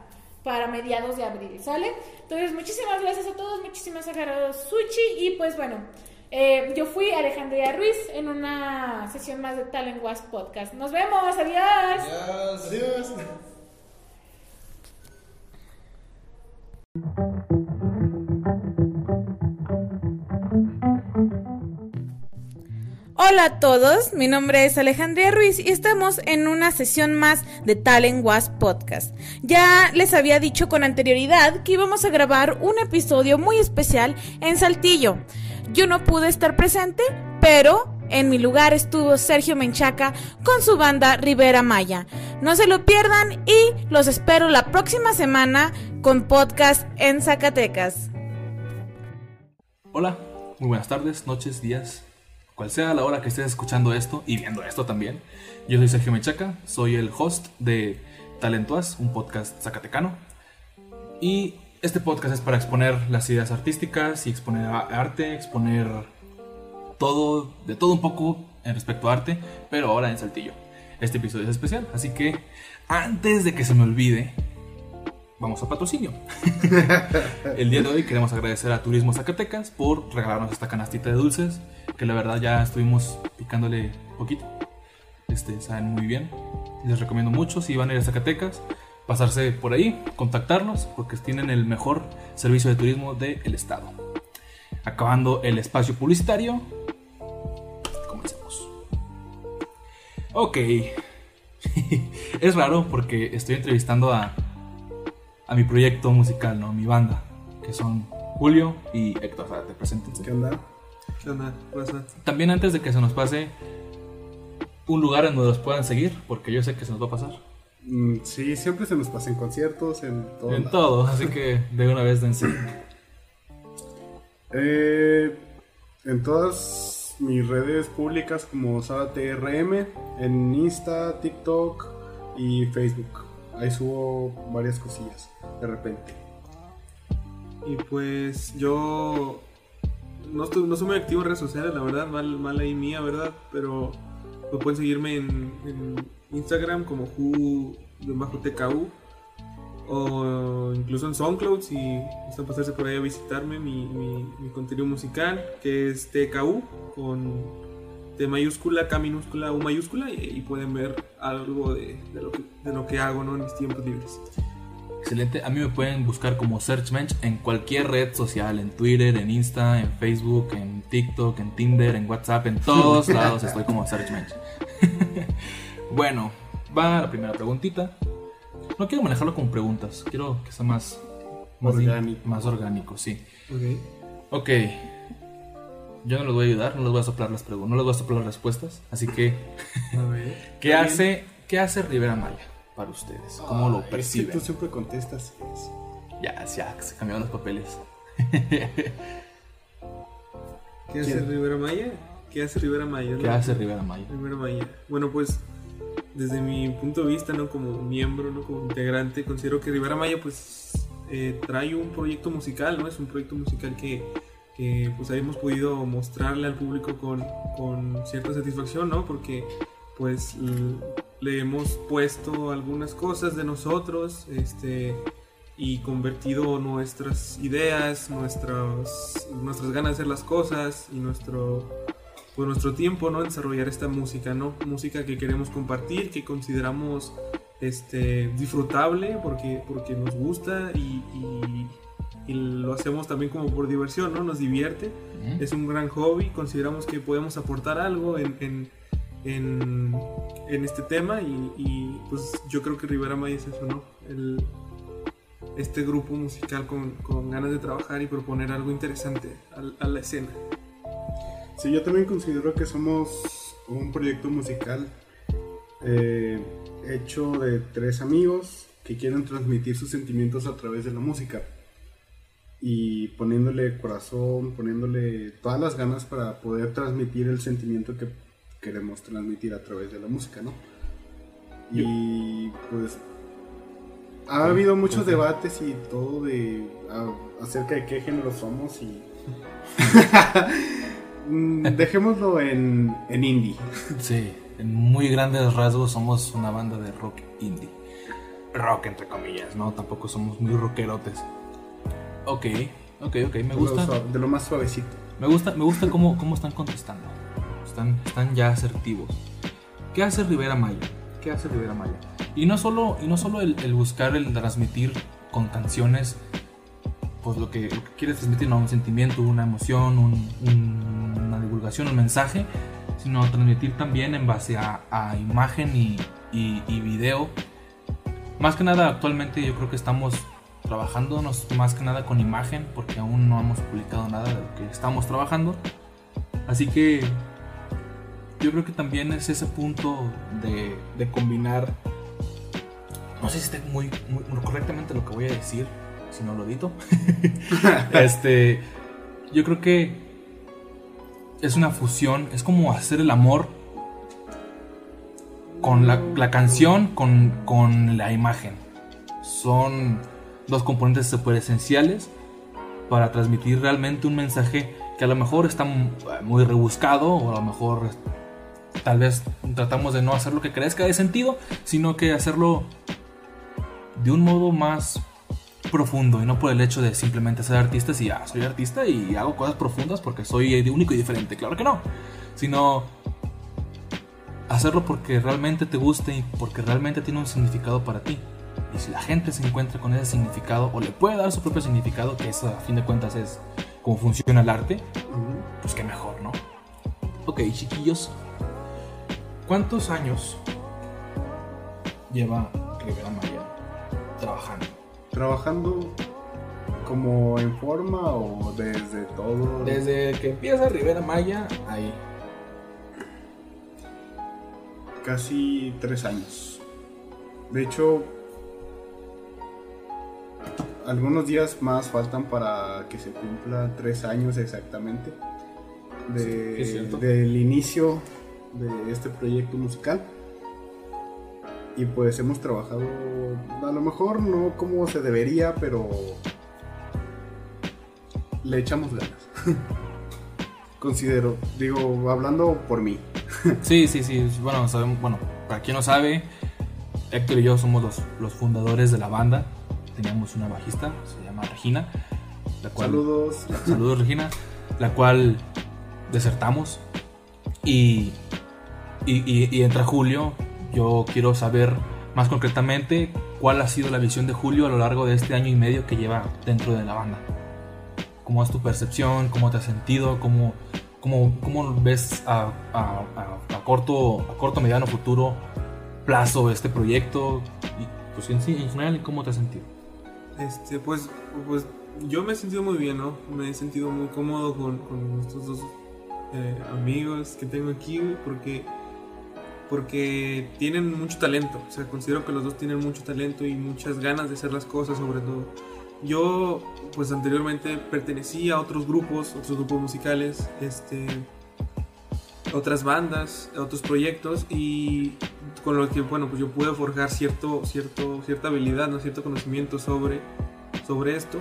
para mediados de abril, ¿sale? Entonces, muchísimas gracias a todos, muchísimas gracias a Suchi y pues bueno, eh, yo fui Alejandría Ruiz en una sesión más de Talent Was Podcast. Nos vemos, adiós. Adiós. Adiós. Hola a todos, mi nombre es Alejandría Ruiz y estamos en una sesión más de Talent Was Podcast. Ya les había dicho con anterioridad que íbamos a grabar un episodio muy especial en Saltillo. Yo no pude estar presente, pero en mi lugar estuvo Sergio Menchaca con su banda Rivera Maya. No se lo pierdan y los espero la próxima semana con podcast en Zacatecas. Hola, muy buenas tardes, noches, días, cual sea la hora que estés escuchando esto y viendo esto también. Yo soy Sergio Mechaca, soy el host de Talentuas, un podcast zacatecano. Y este podcast es para exponer las ideas artísticas y exponer arte, exponer todo, de todo un poco en respecto a arte, pero ahora en Saltillo. Este episodio es especial, así que antes de que se me olvide, vamos a patrocinio. [laughs] El día de hoy queremos agradecer a Turismo Zacatecas por regalarnos esta canastita de dulces, que la verdad ya estuvimos picándole poquito. Este, saben muy bien. Les recomiendo mucho si van a ir a Zacatecas, pasarse por ahí, contactarnos, porque tienen el mejor servicio de turismo del estado. Acabando el espacio publicitario, comencemos. Ok. [laughs] es raro porque estoy entrevistando a, a mi proyecto musical, ¿no? Mi banda, que son Julio y Héctor. Zárate, preséntense. ¿Qué onda? ¿Qué onda? También antes de que se nos pase un lugar en donde los puedan seguir, porque yo sé que se nos va a pasar. Mm, Sí, siempre se nos pasa en conciertos, en todo. en lado. todo, así que de una vez dense. Eh, en todas mis redes públicas como Sara TRM, en Insta, TikTok y Facebook. Ahí subo varias cosillas de repente. Y pues yo no, estoy, no soy muy activo en redes sociales, la verdad, mal, mal ahí mía, ¿verdad? Pero pues pueden seguirme en, en Instagram como ju-tku o incluso en SoundCloud si gustan pasarse por ahí a visitarme mi, mi, contenido musical que es TKU con T mayúscula, K minúscula, U mayúscula y, y pueden ver algo de, de lo que, de lo que hago ¿no? en mis tiempos libres. Excelente. A mí me pueden buscar como Searchbench en cualquier red social, en Twitter, en Insta, en Facebook, en TikTok, en Tinder, en WhatsApp, en todos lados estoy como Searchbench. [laughs] bueno, va la primera preguntita. No quiero manejarlo como preguntas, quiero que sea más más Orgánico. Más orgánico, sí. Ok. Ok. Yo no les voy a ayudar, no les voy a soplar las preguntas, no les voy a soplar las respuestas. Así que, A ver. [laughs] ¿qué hace, ¿qué hace Rivera Maya para ustedes? ¿Cómo lo Ay, es que perciben? Tú siempre contestas eso. Ya, ya, se cambiaron los papeles. [laughs] ¿Qué hace ¿Quién? Rivera Maya? ¿Qué hace Rivera Maya? ¿Qué hace Rivera Maya? Rivera Maya. Bueno, pues desde mi punto de vista, ¿no? Como miembro, ¿no? Como integrante, considero que Rivera Maya, pues, eh, trae un proyecto musical, ¿no? Es un proyecto musical que, que, pues, hemos podido mostrarle al público con, con cierta satisfacción, ¿no? Porque, pues, le hemos puesto algunas cosas de nosotros, este y convertido nuestras ideas, nuestras, nuestras ganas de hacer las cosas y nuestro, pues nuestro tiempo ¿no? desarrollar esta música, ¿no? Música que queremos compartir, que consideramos este, disfrutable porque, porque nos gusta y, y- y lo hacemos también como por diversión, ¿no? Nos divierte, Ujú. es un gran hobby, consideramos que podemos aportar algo en, en, en, en este tema y, y, pues yo creo que Rivera Maya es eso, ¿no? El, este grupo musical con, con ganas de trabajar y proponer algo interesante al- a la escena. Sí, yo también considero que somos un proyecto musical eh, hecho de tres amigos que quieren transmitir sus sentimientos a través de la música y poniéndole corazón, poniéndole todas las ganas para poder transmitir el sentimiento que queremos transmitir a través de la música, ¿no? Y pues ha habido muchos debates y todo de a- acerca de qué género somos y [laughs] [laughs] dejémoslo en, en indie. Sí, en muy grandes rasgos somos una banda de rock indie. Rock entre comillas, ¿no? Tampoco somos muy rockerotes. Ok, ok, ok, me De lo gusta. de lo más suavecito. Me gusta, me gusta cómo, cómo están contestando. Están, están ya asertivos. ¿Qué hace Rivera Maya? ¿Qué hace Rivera Maya? Y no solo, y no solo el, el buscar, el transmitir con canciones, pues lo que, lo que quieres transmitir, ¿no? Un sentimiento, una emoción, un- un- una divulgación, un mensaje, sino transmitir también en base a, a imagen y, y, y video. Más que nada, actualmente yo creo que estamos trabajándonos más que nada con imagen, porque aún no hemos publicado nada de lo que estamos trabajando. Así que yo creo que también es ese punto de, de combinar. No sé si esté muy, muy- correctamente lo que voy a decir, si no lo edito. [laughs] [laughs] este, yo creo que es una fusión, es como hacer el amor con la, la canción, con, con la imagen. Son dos componentes súper esenciales para transmitir realmente un mensaje que a lo mejor está muy rebuscado o a lo mejor tal vez tratamos de no hacer lo que crezca de sentido, sino que hacerlo de un modo más profundo y no por el hecho de simplemente ser artistas y ya soy artista y hago cosas profundas porque soy de único y diferente, claro que no, sino hacerlo porque realmente te guste y porque realmente tiene un significado para ti. Y si la gente se encuentra con ese significado o le puede dar su propio significado, que eso a fin de cuentas es como funciona el arte, pues qué mejor, ¿no? Ok, chiquillos, ¿cuántos años lleva Rivera Maya trabajando? Trabajando como en forma o desde todo. Desde que empieza Rivera Maya, ahí. casi tres años. De hecho, algunos días más faltan para que se cumpla tres años exactamente de- Sí, del inicio de este proyecto musical. Y pues hemos trabajado, a lo mejor no como se debería, pero le echamos ganas. [laughs] Considero, digo, hablando por mí. [laughs] Sí, sí, sí. Bueno, sabemos, bueno, para quien no sabe, Héctor y yo somos los, los fundadores de la banda. Teníamos una bajista, se llama Regina. La cual, Saludos. [laughs] Saludos, Regina. La cual desertamos. Y, y, y- y entra Julio. Yo quiero saber más concretamente cuál ha sido la visión de Julio a lo largo de este año y medio que lleva dentro de la banda. ¿Cómo es tu percepción? ¿Cómo te has sentido? ¿Cómo, cómo, cómo ves a, a- a- a corto, a corto, mediano futuro plazo este proyecto? Y pues en sí, en general, ¿cómo te has sentido? Este, pues, pues yo me he sentido muy bien, ¿no? Me he sentido muy cómodo con, con estos dos eh, amigos que tengo aquí, porque, porque tienen mucho talento. O sea, considero que los dos tienen mucho talento y muchas ganas de hacer las cosas, sobre todo. Yo, pues anteriormente pertenecí a otros grupos, otros grupos musicales, este, otras bandas, otros proyectos y con lo que, bueno, pues yo pude forjar cierto, cierto, cierta habilidad, ¿no? cierto conocimiento sobre, sobre esto,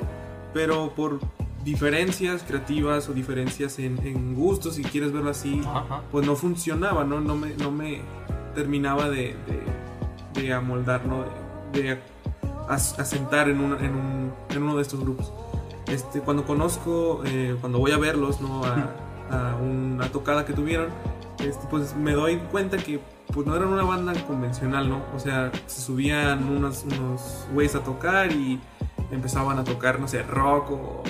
pero por diferencias creativas o diferencias en, en gustos, si quieres verlo así, Ajá. pues no funcionaba, ¿no? No me, no me terminaba de, de, de amoldar, ¿no? De, de as- asentar en, un- en, un- en uno de estos grupos. Este, cuando conozco, eh, cuando voy a verlos, ¿no? A, a una tocada que tuvieron, este, pues me doy cuenta que pues no eran una banda convencional, ¿no? O sea, se subían unos, unos güeyes a tocar y empezaban a tocar, no sé, rock o, o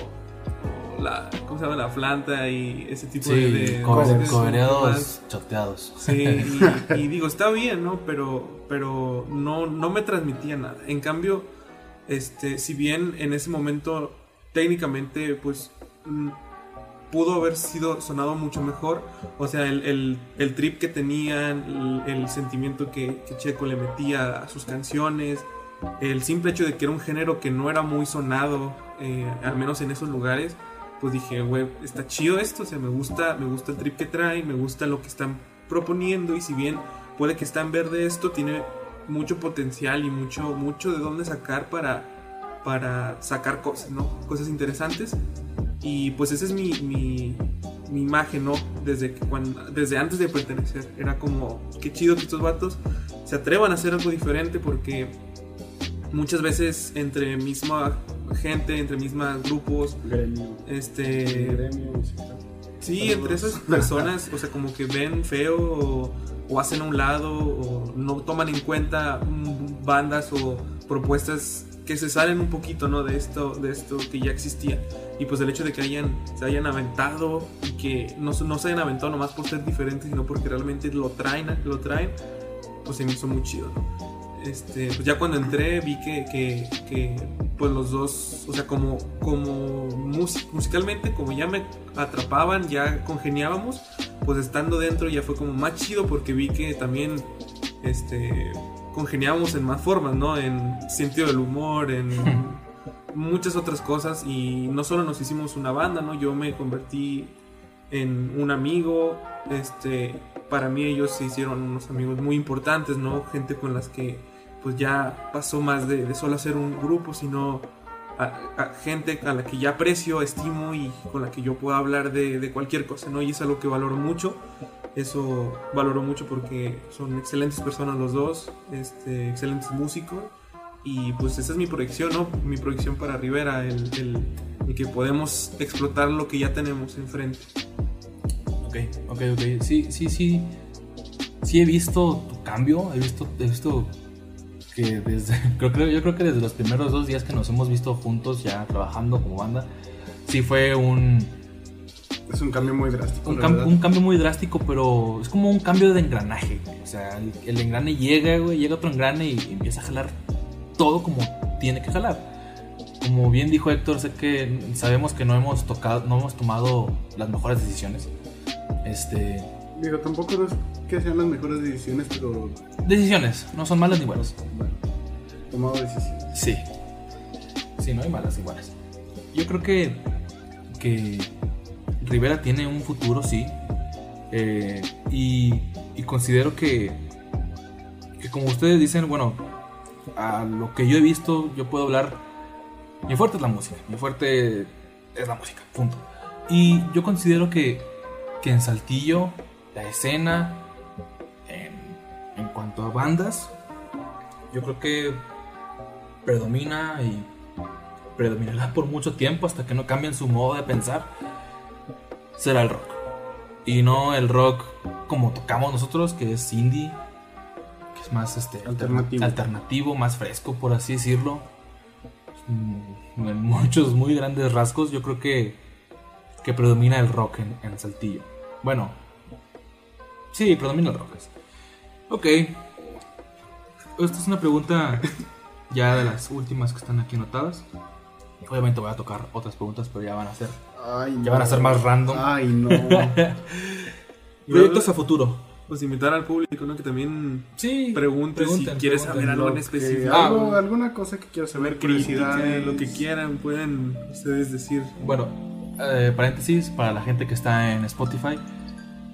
la, ¿cómo se llama? La planta y ese tipo de... Sí, covereados choteados. Sí, y, y digo, está bien, ¿no? Pero, pero no, no me transmitía nada. En cambio, este, si bien en ese momento técnicamente, pues, mm, pudo haber sido sonado mucho mejor. O sea, el, el- el trip que tenían, el, el sentimiento que, que Checo le metía a sus canciones, el simple hecho de que era un género que no era muy sonado, eh, al menos en esos lugares, pues dije, güey, está chido esto, o sea, me gusta, me gusta el trip que trae, me gusta lo que están proponiendo y si bien puede que está en verde esto, tiene mucho potencial y mucho, mucho de dónde sacar para, para sacar cosas, ¿no? Cosas interesantes. Y pues esa es mi, mi, mi imagen, ¿no? Desde, que cuando, desde antes de pertenecer. Era como, qué chido que estos vatos se atrevan a hacer algo diferente porque muchas veces entre misma gente, entre mismos grupos, Gremio. este... Gremio musical. Sí, Saludos. entre esas personas, o sea, como que ven feo o, o hacen a un lado o no toman en cuenta bandas o propuestas que se salen un poquito, ¿no? De esto, de esto que ya existía. Y pues el hecho de que hayan, se hayan aventado y que no, no se hayan aventado nomás por ser diferentes, sino porque realmente lo traen, lo traen, pues se me hizo muy chido, ¿no? Este, pues ya cuando entré vi que, que, que, pues los dos, o sea, como, como mus- musicalmente, como ya me atrapaban, ya congeniábamos, pues estando dentro ya fue como más chido porque vi que también este, congeniábamos en más formas, ¿no? En sentido del humor, en [laughs] muchas otras cosas y no solo nos hicimos una banda, ¿no? Yo me convertí en un amigo, este, para mí ellos se hicieron unos amigos muy importantes, ¿no? Gente con las que pues ya pasó más de, de solo hacer un grupo, sino a, a gente a la que ya aprecio, estimo y con la que yo puedo hablar de, de cualquier cosa, ¿no? Y es algo que valoro mucho. Eso valoro mucho porque son excelentes personas los dos, este, excelentes músicos. Y pues esa es mi proyección, ¿no? Mi proyección para Rivera, el, el- el que podemos explotar lo que ya tenemos enfrente. Ok, ok, ok. Sí, sí, sí. Sí he visto tu cambio. He visto, he visto que desde. [laughs] Creo, creo- yo creo que desde los primeros dos días que nos hemos visto juntos ya trabajando como banda, sí fue un, Es un cambio muy drástico. un, cam- cambio muy drástico, pero es como un cambio de engranaje. güey. O sea, el, el engrane llega, güey, llega otro engrane y empieza a jalar todo como tiene que jalar. Como bien dijo Héctor, sé que sabemos que no hemos tocado, no hemos tomado las mejores decisiones. Este, Digo, tampoco no es que sean las mejores decisiones, pero decisiones, no son malas ni buenas. bueno, tomado decisiones. Sí. Sí, no hay malas iguales. Yo creo que, que Rivera tiene un futuro, sí. Eh, y, y considero que, que como ustedes dicen, bueno, a lo que yo he visto, yo puedo hablar. Mi fuerte es la música. Mi fuerte es la música, punto. Y yo considero que, que en Saltillo, la escena, en, en cuanto a bandas, yo creo que predomina y predominará por mucho tiempo hasta que no cambien su modo de pensar, será el rock. Y no el rock como tocamos nosotros, que es indie, que es más este, Alternativo. alternativo, más fresco, por así decirlo. Mm, En muchos muy grandes rasgos, yo creo que, que predomina el rock en, en Saltillo. Bueno, sí, predomina el rock. Ok. Esta es una pregunta ya de las últimas que están aquí anotadas. Obviamente voy a tocar otras preguntas, pero ya van a ser Ay, Ya van a ser más random. Ay, no. [laughs] proyectos a futuro. Pues invitar al público, ¿no? Que también Sí, pregunte pregunten, si quieres saber algo en que- específico. Ah, algo- alguna cosa que quieras saber, curiosidades, lo que quieran, pueden ustedes decir. Bueno, eh, paréntesis para la gente que está en Spotify.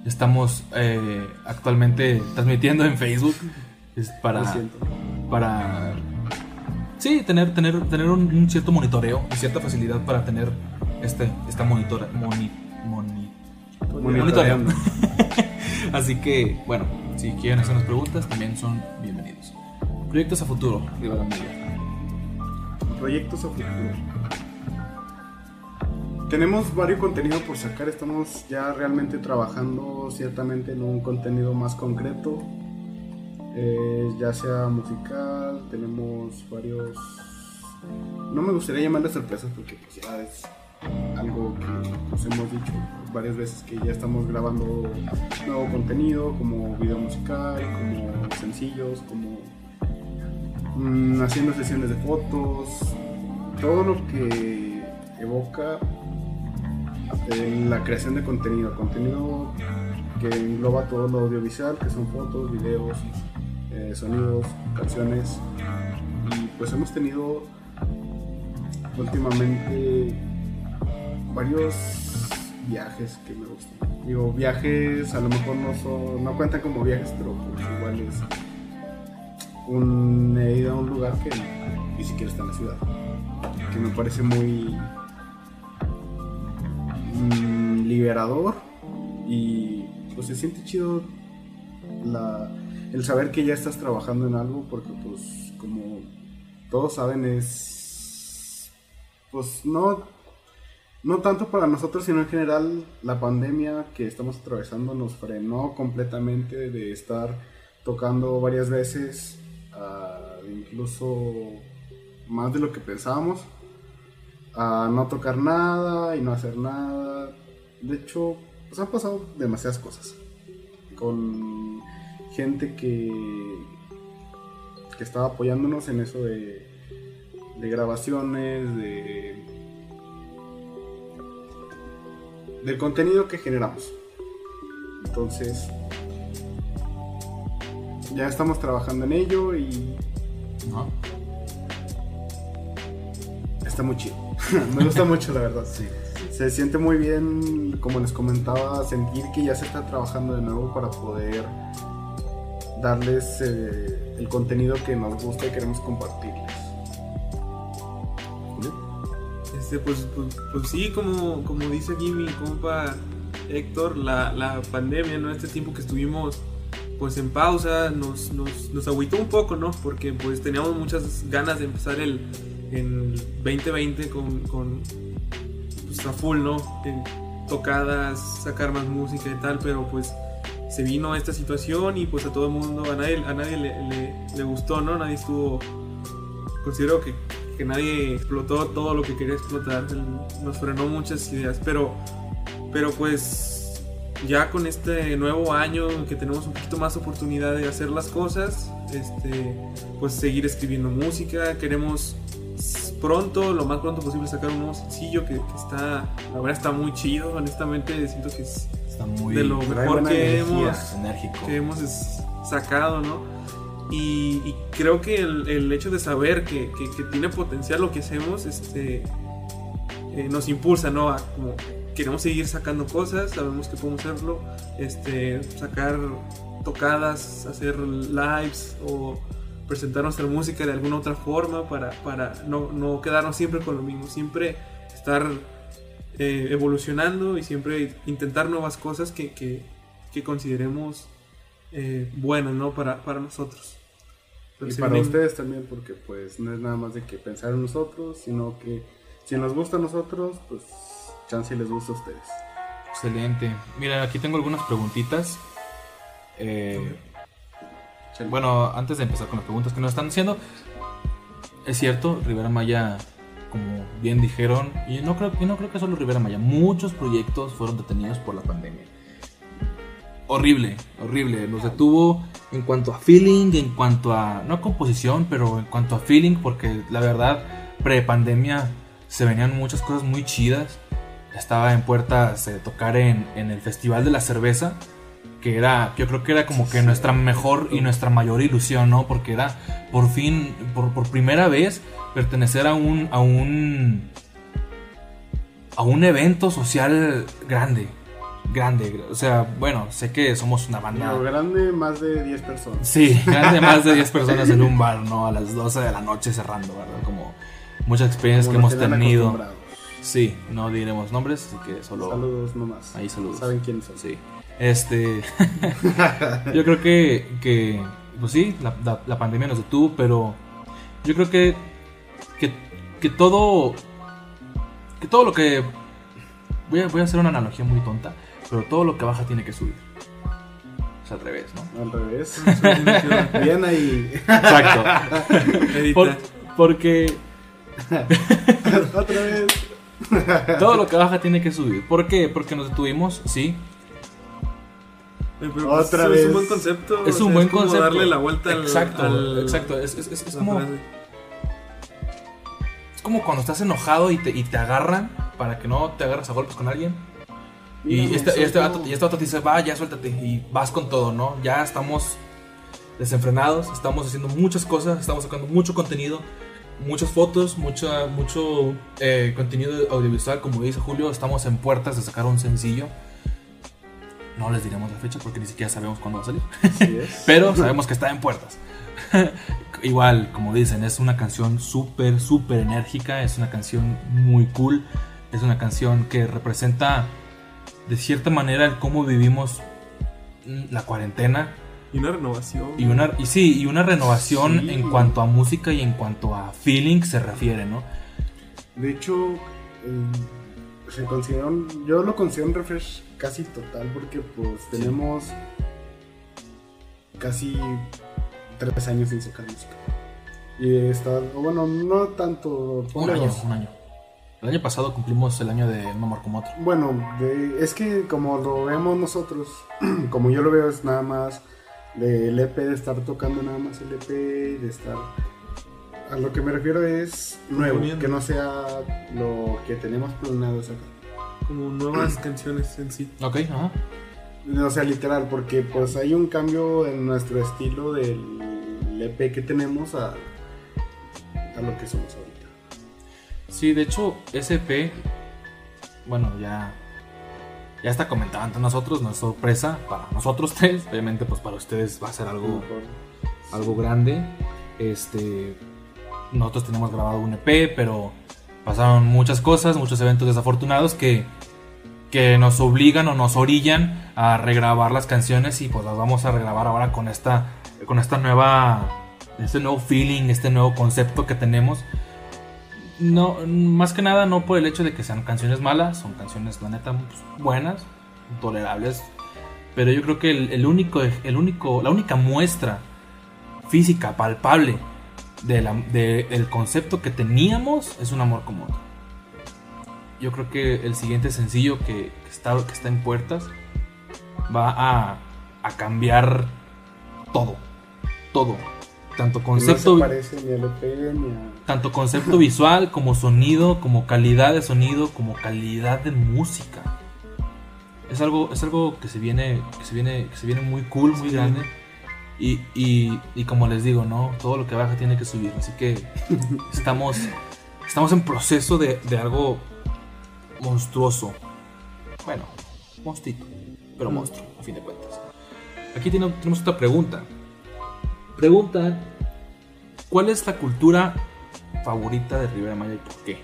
Estamos eh, actualmente transmitiendo en Facebook. Es para, para sí tener tener tener un, un cierto monitoreo y cierta facilidad para tener este esta monitora moni- moni-. Monitoreando. [laughs] Así que bueno, si quieren hacernos preguntas también son bienvenidos. Proyectos a futuro, Rivera Media. Proyectos a futuro. Tenemos varios contenidos por sacar, estamos ya realmente trabajando ciertamente en un contenido más concreto, eh, ya sea musical, tenemos varios... No me gustaría llamarle sorpresas porque pues ya es algo que pues, hemos dicho varias veces que ya estamos grabando nuevo contenido como video musical, como sencillos, como mm, haciendo sesiones de fotos, todo lo que evoca la creación de contenido, contenido que engloba todo lo audiovisual, que son fotos, videos, eh, sonidos, canciones. Y pues hemos tenido últimamente varios viajes que me gustan. Digo, viajes a lo mejor no, son, no cuentan como viajes, pero pues igual es un, he a un lugar que ni siquiera está en la ciudad. Que me parece muy mm, liberador y pues se siente chido la, el saber que ya estás trabajando en algo porque pues como todos saben es pues no no tanto para nosotros sino en general la pandemia que estamos atravesando nos frenó completamente de estar tocando varias veces ah, incluso más de lo que pensábamos a no tocar nada y no hacer nada de hecho pues han pasado demasiadas cosas con gente que, que estaba apoyándonos en eso de, de grabaciones, de, del contenido que generamos. Entonces, ya estamos trabajando en ello y ¿no? Está muy chido. [laughs] Me gusta mucho, la verdad. Se siente muy bien, como les comentaba, sentir que ya se está trabajando de nuevo para poder darles eh, el contenido que nos gusta y queremos compartirles. Este, pues, pues, pues sí, como, como dice aquí mi compa Héctor, la, la pandemia, ¿no? Este tiempo que estuvimos pues en pausa nos, nos, nos agüitó un poco, ¿no? Porque pues teníamos muchas ganas de empezar el, el 2020 con, con pues a full, ¿no? En tocadas, sacar más música y tal, pero pues se vino esta situación y pues a todo el mundo, a nadie, a nadie le, le- le gustó, ¿no? Nadie estuvo, considero que, que nadie explotó todo lo que quería explotar, nos frenó muchas ideas, pero, pero pues ya con este nuevo año que tenemos un poquito más oportunidad de hacer las cosas, este, pues seguir escribiendo música, queremos pronto, lo más pronto posible sacar un nuevo sencillo que, que está, la verdad está muy chido, honestamente siento que es Está muy de lo mejor que hemos, enérgico. que hemos sacado, ¿no? Y, y creo que el, el hecho de saber que, que- que tiene potencial lo que hacemos, este, eh, nos impulsa, ¿no? A como queremos seguir sacando cosas, sabemos que podemos hacerlo, este, sacar tocadas, hacer lives o presentar nuestra música de alguna otra forma para, para no, no quedarnos siempre con lo mismo, siempre estar eh, evolucionando y siempre intentar nuevas cosas que, que- que consideremos eh, buenas, ¿no? Para, para nosotros. Pero Y para ustedes también, porque pues no es nada más de que pensar en nosotros, sino que si nos gusta a nosotros, pues chance y les gusta a ustedes. Excelente. Mira, aquí tengo algunas preguntitas. Eh. Bueno, antes de empezar con las preguntas que nos están haciendo, es cierto, Rivera Maya, como bien dijeron, y no creo, y no creo que solo Rivera Maya, muchos proyectos fueron detenidos por la pandemia. Horrible, horrible. Nos detuvo en cuanto a feeling, en cuanto a, no a composición, pero en cuanto a feeling, porque la verdad, pre-pandemia se venían muchas cosas muy chidas. Estaba en puertas de tocar en, en el Festival de la Cerveza, que era, yo creo que era como que nuestra mejor y nuestra mayor ilusión, ¿no? Porque era por fin, por, por primera vez, pertenecer a un, a un, a un evento social grande, grande. O sea, bueno, sé que somos una banda. Grande, más de 10 personas. Sí, grande más de 10 [laughs] personas en un bar, ¿no? A las 12 de la noche cerrando, ¿verdad? Como muchas experiencias Como que hemos tenido. Sí, no diremos nombres, así que solo... Saludos nomás. Ahí saludos. Saben quiénes son. Sí. Este. [laughs] yo creo que. que pues sí, la, la- la pandemia nos detuvo, pero. Yo creo que. Que, que todo. Que todo lo que. Voy a, voy a hacer una analogía muy tonta, pero todo lo que baja tiene que subir. Es al revés, ¿no? Al revés. [laughs] [laughs] Bien ahí. Exacto. Por- porque Otra vez. todo lo que baja tiene que subir. ¿Por qué? Porque nos detuvimos, sí, Pero, pues, Otra es vez. un buen concepto. Es o sea, un buen como concepto. darle la vuelta al. Exacto, al- exacto. Es, es- es- es como, frase. es como cuando estás enojado y te, y te agarran para que no te agarres a golpes con alguien. Y este, y este, vato, y este vato te dice, va, ya suéltate. Y vas con todo, ¿no? Ya estamos desenfrenados, estamos haciendo muchas cosas, estamos sacando mucho contenido, muchas fotos, mucha, mucho eh, contenido audiovisual. Como dice Julio, estamos en puertas de sacar un sencillo. No les diremos la fecha porque ni siquiera sabemos cuándo va a salir. Así es. [laughs] Pero sabemos que está en puertas. [laughs] Igual, como dicen, es una canción súper, súper enérgica. Es una canción muy cool. Es una canción que representa de cierta manera el cómo vivimos la cuarentena. Y una renovación. Y una, y sí, y una renovación Sí. en cuanto a música y en cuanto a feeling se refiere, ¿no? De hecho, eh, se considera un- yo lo considero un refresh casi total porque pues tenemos casi tres años sin sacar música. Y está, o bueno, no tanto. Un año, dos. un año. El año pasado cumplimos el año de Un amor como otro. Bueno, de- es que como lo vemos nosotros, [clears throat] como yo lo veo es nada más del EP, de estar tocando nada más el EP, de estar... A lo que me refiero es nuevo, que no sea lo que tenemos planeado sacar. Como nuevas [clears throat] canciones en sí. Ok, ajá. O sea, literal, porque pues hay un cambio en nuestro estilo del EP que tenemos a, a lo que somos ahorita. Sí, de hecho, SP, bueno, ya, ya está comentado ante nosotros, no es sorpresa para nosotros [laughs] tres, obviamente pues para ustedes va a ser algo, algo grande. Este, nosotros tenemos grabado un EP, pero pasaron muchas cosas, muchos eventos desafortunados que, que nos obligan o nos orillan a regrabar las canciones y pues las vamos a regrabar ahora con esta, con esta nueva, este nuevo feeling, este nuevo concepto que tenemos. No, más que nada no por el hecho de que sean canciones malas, son canciones la neta buenas, tolerables, pero yo creo que el, el único, el único, la única muestra física, palpable de la- de- del concepto que teníamos es un amor como otro. Yo creo que el siguiente sencillo que, que está, que está en puertas va a, a cambiar todo, todo, tanto concepto, No ni ni a... tanto concepto visual como sonido, como calidad de sonido, como calidad de música. Es algo, es algo que se viene, que se viene, que se viene muy cool, muy Sí. grande. Y, y, y como les digo, ¿no? Todo lo que baja tiene que subir. Así que [laughs] estamos, estamos en proceso de, de algo monstruoso. Bueno, monstruito, pero monstruo, a fin de cuentas. Aquí tiene- tenemos otra pregunta. Preguntan, ¿cuál es la cultura favorita de Rivera Maya y por qué?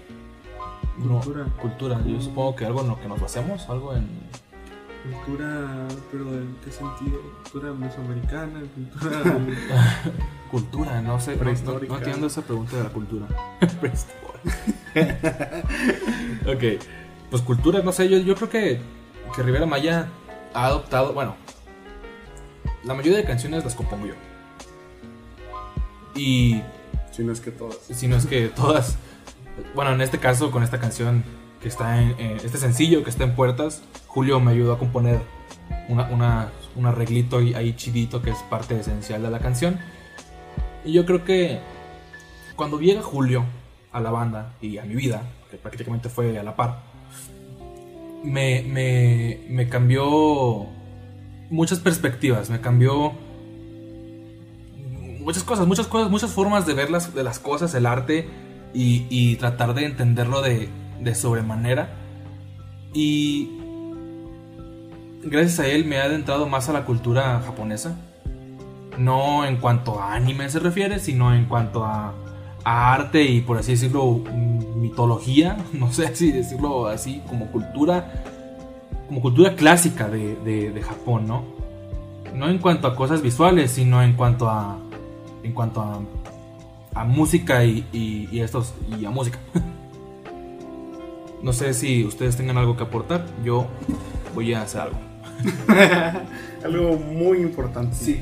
No, Cultura. cultura. Yo supongo que algo en lo que nos basemos, algo en... Cultura, pero ¿en qué sentido? Cultura mesoamericana, cultura... [laughs] Cultura, no sé, no, no, entiendo esa pregunta de la cultura. [laughs] Ok, pues cultura, no sé, yo, yo creo que, que Rivera Maya ha adoptado, bueno, la mayoría de canciones las compongo yo. Y Si no es que todas. si no es que todas, bueno, en este caso con esta canción que está en, este sencillo que está en puertas, Julio me ayudó a componer una, una- un arreglito ahí, chidito que es parte esencial de la canción. Y yo creo que cuando llega Julio a la banda y a mi vida, que prácticamente fue a la par, me, me, me cambió muchas perspectivas, me cambió muchas cosas, muchas cosas, muchas formas de ver las, de las cosas, el arte y, y tratar de entenderlo de, de sobremanera. Y gracias a él me ha adentrado más a la cultura japonesa. No en cuanto a anime se refiere, sino en cuanto a, arte y por así decirlo, mitología, [laughs] no sé si decirlo así, como cultura, como cultura clásica de, de- de Japón, ¿no? No en cuanto a cosas visuales, sino en cuanto a, en cuanto a, a música y, y, y estos, y a música. [laughs] No sé si ustedes tengan algo que aportar, yo voy a hacer algo. [laughs] Algo muy importante.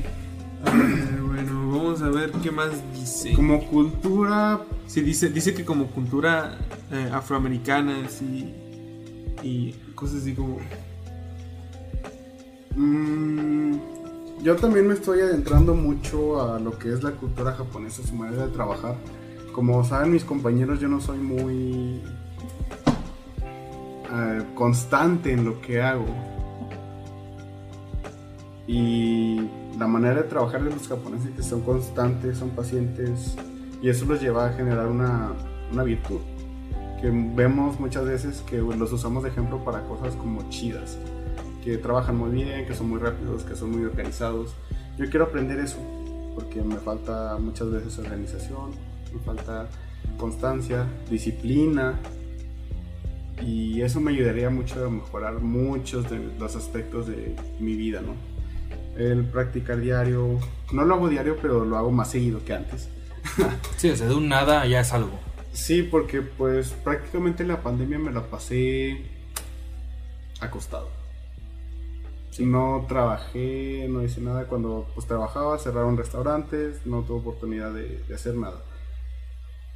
A ver, bueno, vamos a ver qué más dice. Como cultura, Sí, dice, dice que como cultura eh, afroamericana sí, y cosas así como... mm, yo también me estoy adentrando mucho a lo que es la cultura japonesa, su manera de trabajar. Como saben mis compañeros, yo no soy muy eh, constante en lo que hago. Y la manera de trabajar de los japoneses que son constantes, son pacientes, y eso los lleva a generar una, una virtud. Que vemos muchas veces que los usamos de ejemplo para cosas como chidas. que trabajan muy bien, que son muy rápidos, que son muy organizados. Yo quiero aprender eso, porque me falta muchas veces organización, me falta constancia, disciplina, y eso me ayudaría mucho a mejorar muchos de los aspectos de mi vida, ¿no? El practicar diario, no lo hago diario, pero lo hago más seguido que antes. [laughs] Sí, o sea, de un nada ya es algo. Sí, porque pues prácticamente la pandemia me la pasé acostado. No trabajé, no hice nada. Cuando pues trabajaba, cerraron restaurantes, no tuve oportunidad de, de hacer nada.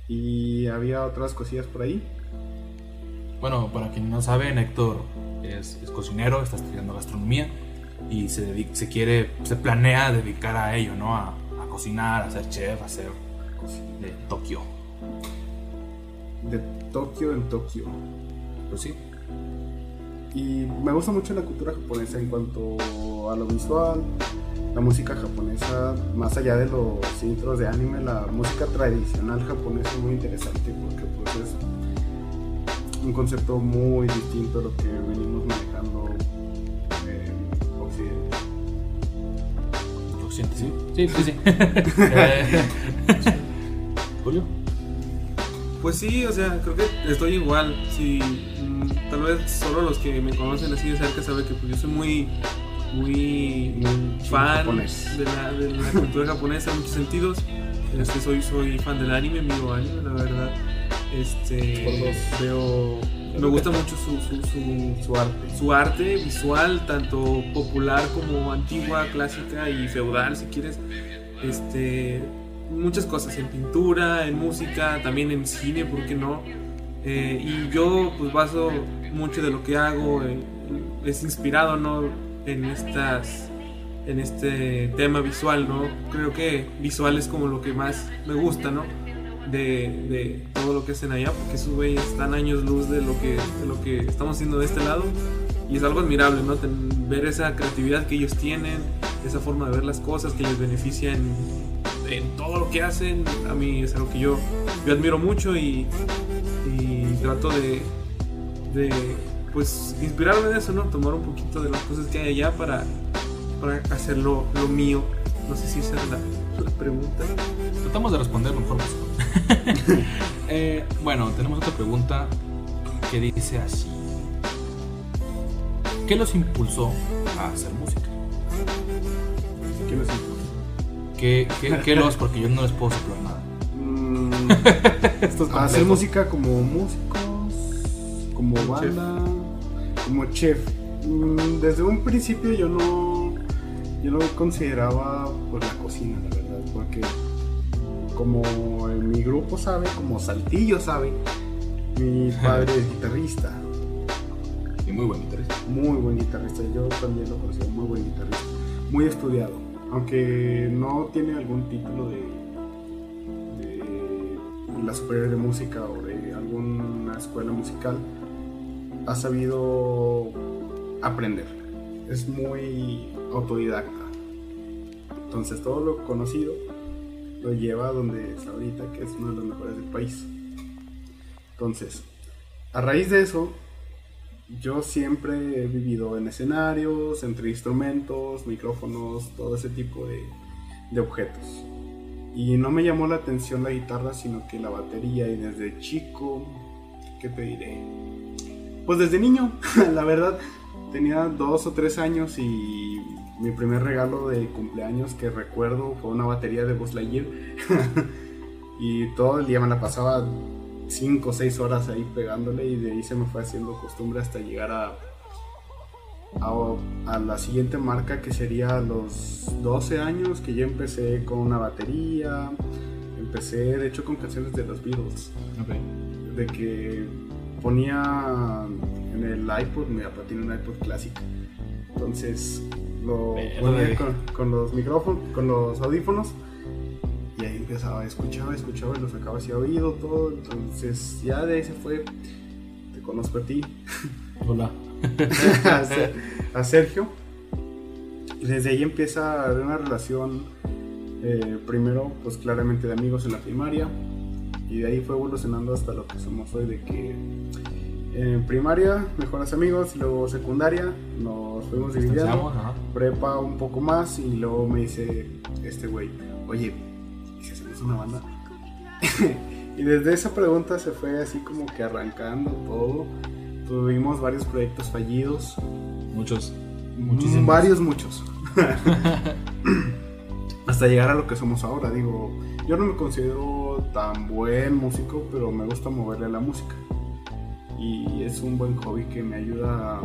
Y había otras cosillas por ahí. Bueno, para quien no sabe, Héctor es, cocinero, está estudiando gastronomía y se, dedica- se quiere, se planea dedicar a ello, ¿no? A, a cocinar, a ser chef, a ser de Tokio. De Tokio en Tokio. Pues sí. Y me gusta mucho la cultura japonesa en cuanto a lo visual, la música japonesa, más allá de los intros de anime, la música tradicional japonesa es muy interesante porque pues es un concepto muy distinto a lo que venimos manejando en Occidente. Lo siento, sí. Sí, sí, sí. Eh, [laughs] Julio. Pues sí, o sea, creo que estoy igual. Sí, mm, tal vez solo los que me conocen así de cerca saben que pues yo soy muy, muy, Muy fan de la, de la cultura japonesa en muchos sentidos. Este, soy, soy fan del anime, miro anime, la verdad. Este, Por dos. veo, me gusta mucho su, su, su, Su arte. su arte visual, tanto popular como antigua, clásica y feudal, si quieres. Este, muchas cosas, en pintura, en música, también en cine, ¿por qué no? Eh, y yo pues baso mucho de lo que hago, eh, es inspirado, ¿no? En estas en este tema visual, ¿no? Creo que visual es como lo que más me gusta, ¿no? De, de todo lo que hacen allá, porque esos güeyes están años luz de lo que, de lo que estamos haciendo de este lado. Y es algo admirable, ¿no? Ten- ver esa creatividad que ellos tienen, esa forma de ver las cosas que les beneficia en, en todo lo que hacen. A mí es algo que yo, yo admiro mucho y, y trato de, de, pues, inspirarme de eso, ¿no? Tomar un poquito de las cosas que hay allá para, para hacerlo lo mío. No sé si esa es la, la pregunta. Tratamos de responder lo mejor posible. [laughs] Eh, bueno, tenemos otra pregunta que dice así. ¿Qué los impulsó a hacer música? ¿Qué nos impulsa? ¿Qué, qué, qué los? Porque yo no les puedo soplar nada. Mm, Esto es [laughs] a hacer música como músicos, como banda, como chef. Mm, Desde un principio yo no, yo no consideraba pues la cocina, la verdad, como en mi grupo sabe, como Saltillo sabe, mi padre es guitarrista, Y muy buen guitarrista. muy buen guitarrista, yo también lo considero muy buen guitarrista, muy estudiado, aunque no tiene algún título de, de la superior de música o de alguna escuela musical, ha sabido aprender, es muy autodidacta, entonces todo lo conocido lo lleva a donde está ahorita, que es uno de los mejores del país. Entonces, a raíz de eso, yo siempre he vivido en escenarios, entre instrumentos, micrófonos, todo ese tipo de, de objetos. Y no me llamó la atención la guitarra, sino que la batería. Y desde chico, ¿qué te diré? Pues desde niño, [laughs] la verdad, tenía dos o tres años y mi primer regalo de cumpleaños que recuerdo fue una batería de Buzz Lightyear. [laughs] y todo el día me la pasaba 5 o 6 horas ahí pegándole y de ahí se me fue haciendo costumbre hasta llegar a, a, a la siguiente marca que sería a los 12 años que yo empecé con una batería, empecé de hecho con canciones de los Beatles, de que ponía en el iPod, mi papá tiene un iPod clásico, entonces lo ponía con, con los micrófonos, con los audífonos y ahí empezaba, escuchaba, escuchaba y lo sacaba hacia oído todo. Entonces ya de ahí se fue. Te conozco a ti, Hola. [laughs] a a Sergio. Y desde ahí empieza una relación, eh, primero, pues claramente de amigos en la primaria. Y de ahí fue evolucionando hasta lo que somos hoy, de que En primaria, mejores amigos, luego secundaria, nos fuimos dividiendo. Prepa un poco más y luego me dice este güey, oye, ¿y si hacemos una banda? [laughs] y desde esa pregunta se fue así como que arrancando todo. Tuvimos varios proyectos fallidos. Muchos. Mm, Muchísimos. Varios, muchos. [laughs] [laughs] Hasta llegar a lo que somos ahora. Digo, yo no me considero tan buen músico, pero me gusta moverle a la música. Y es un buen hobby que me ayuda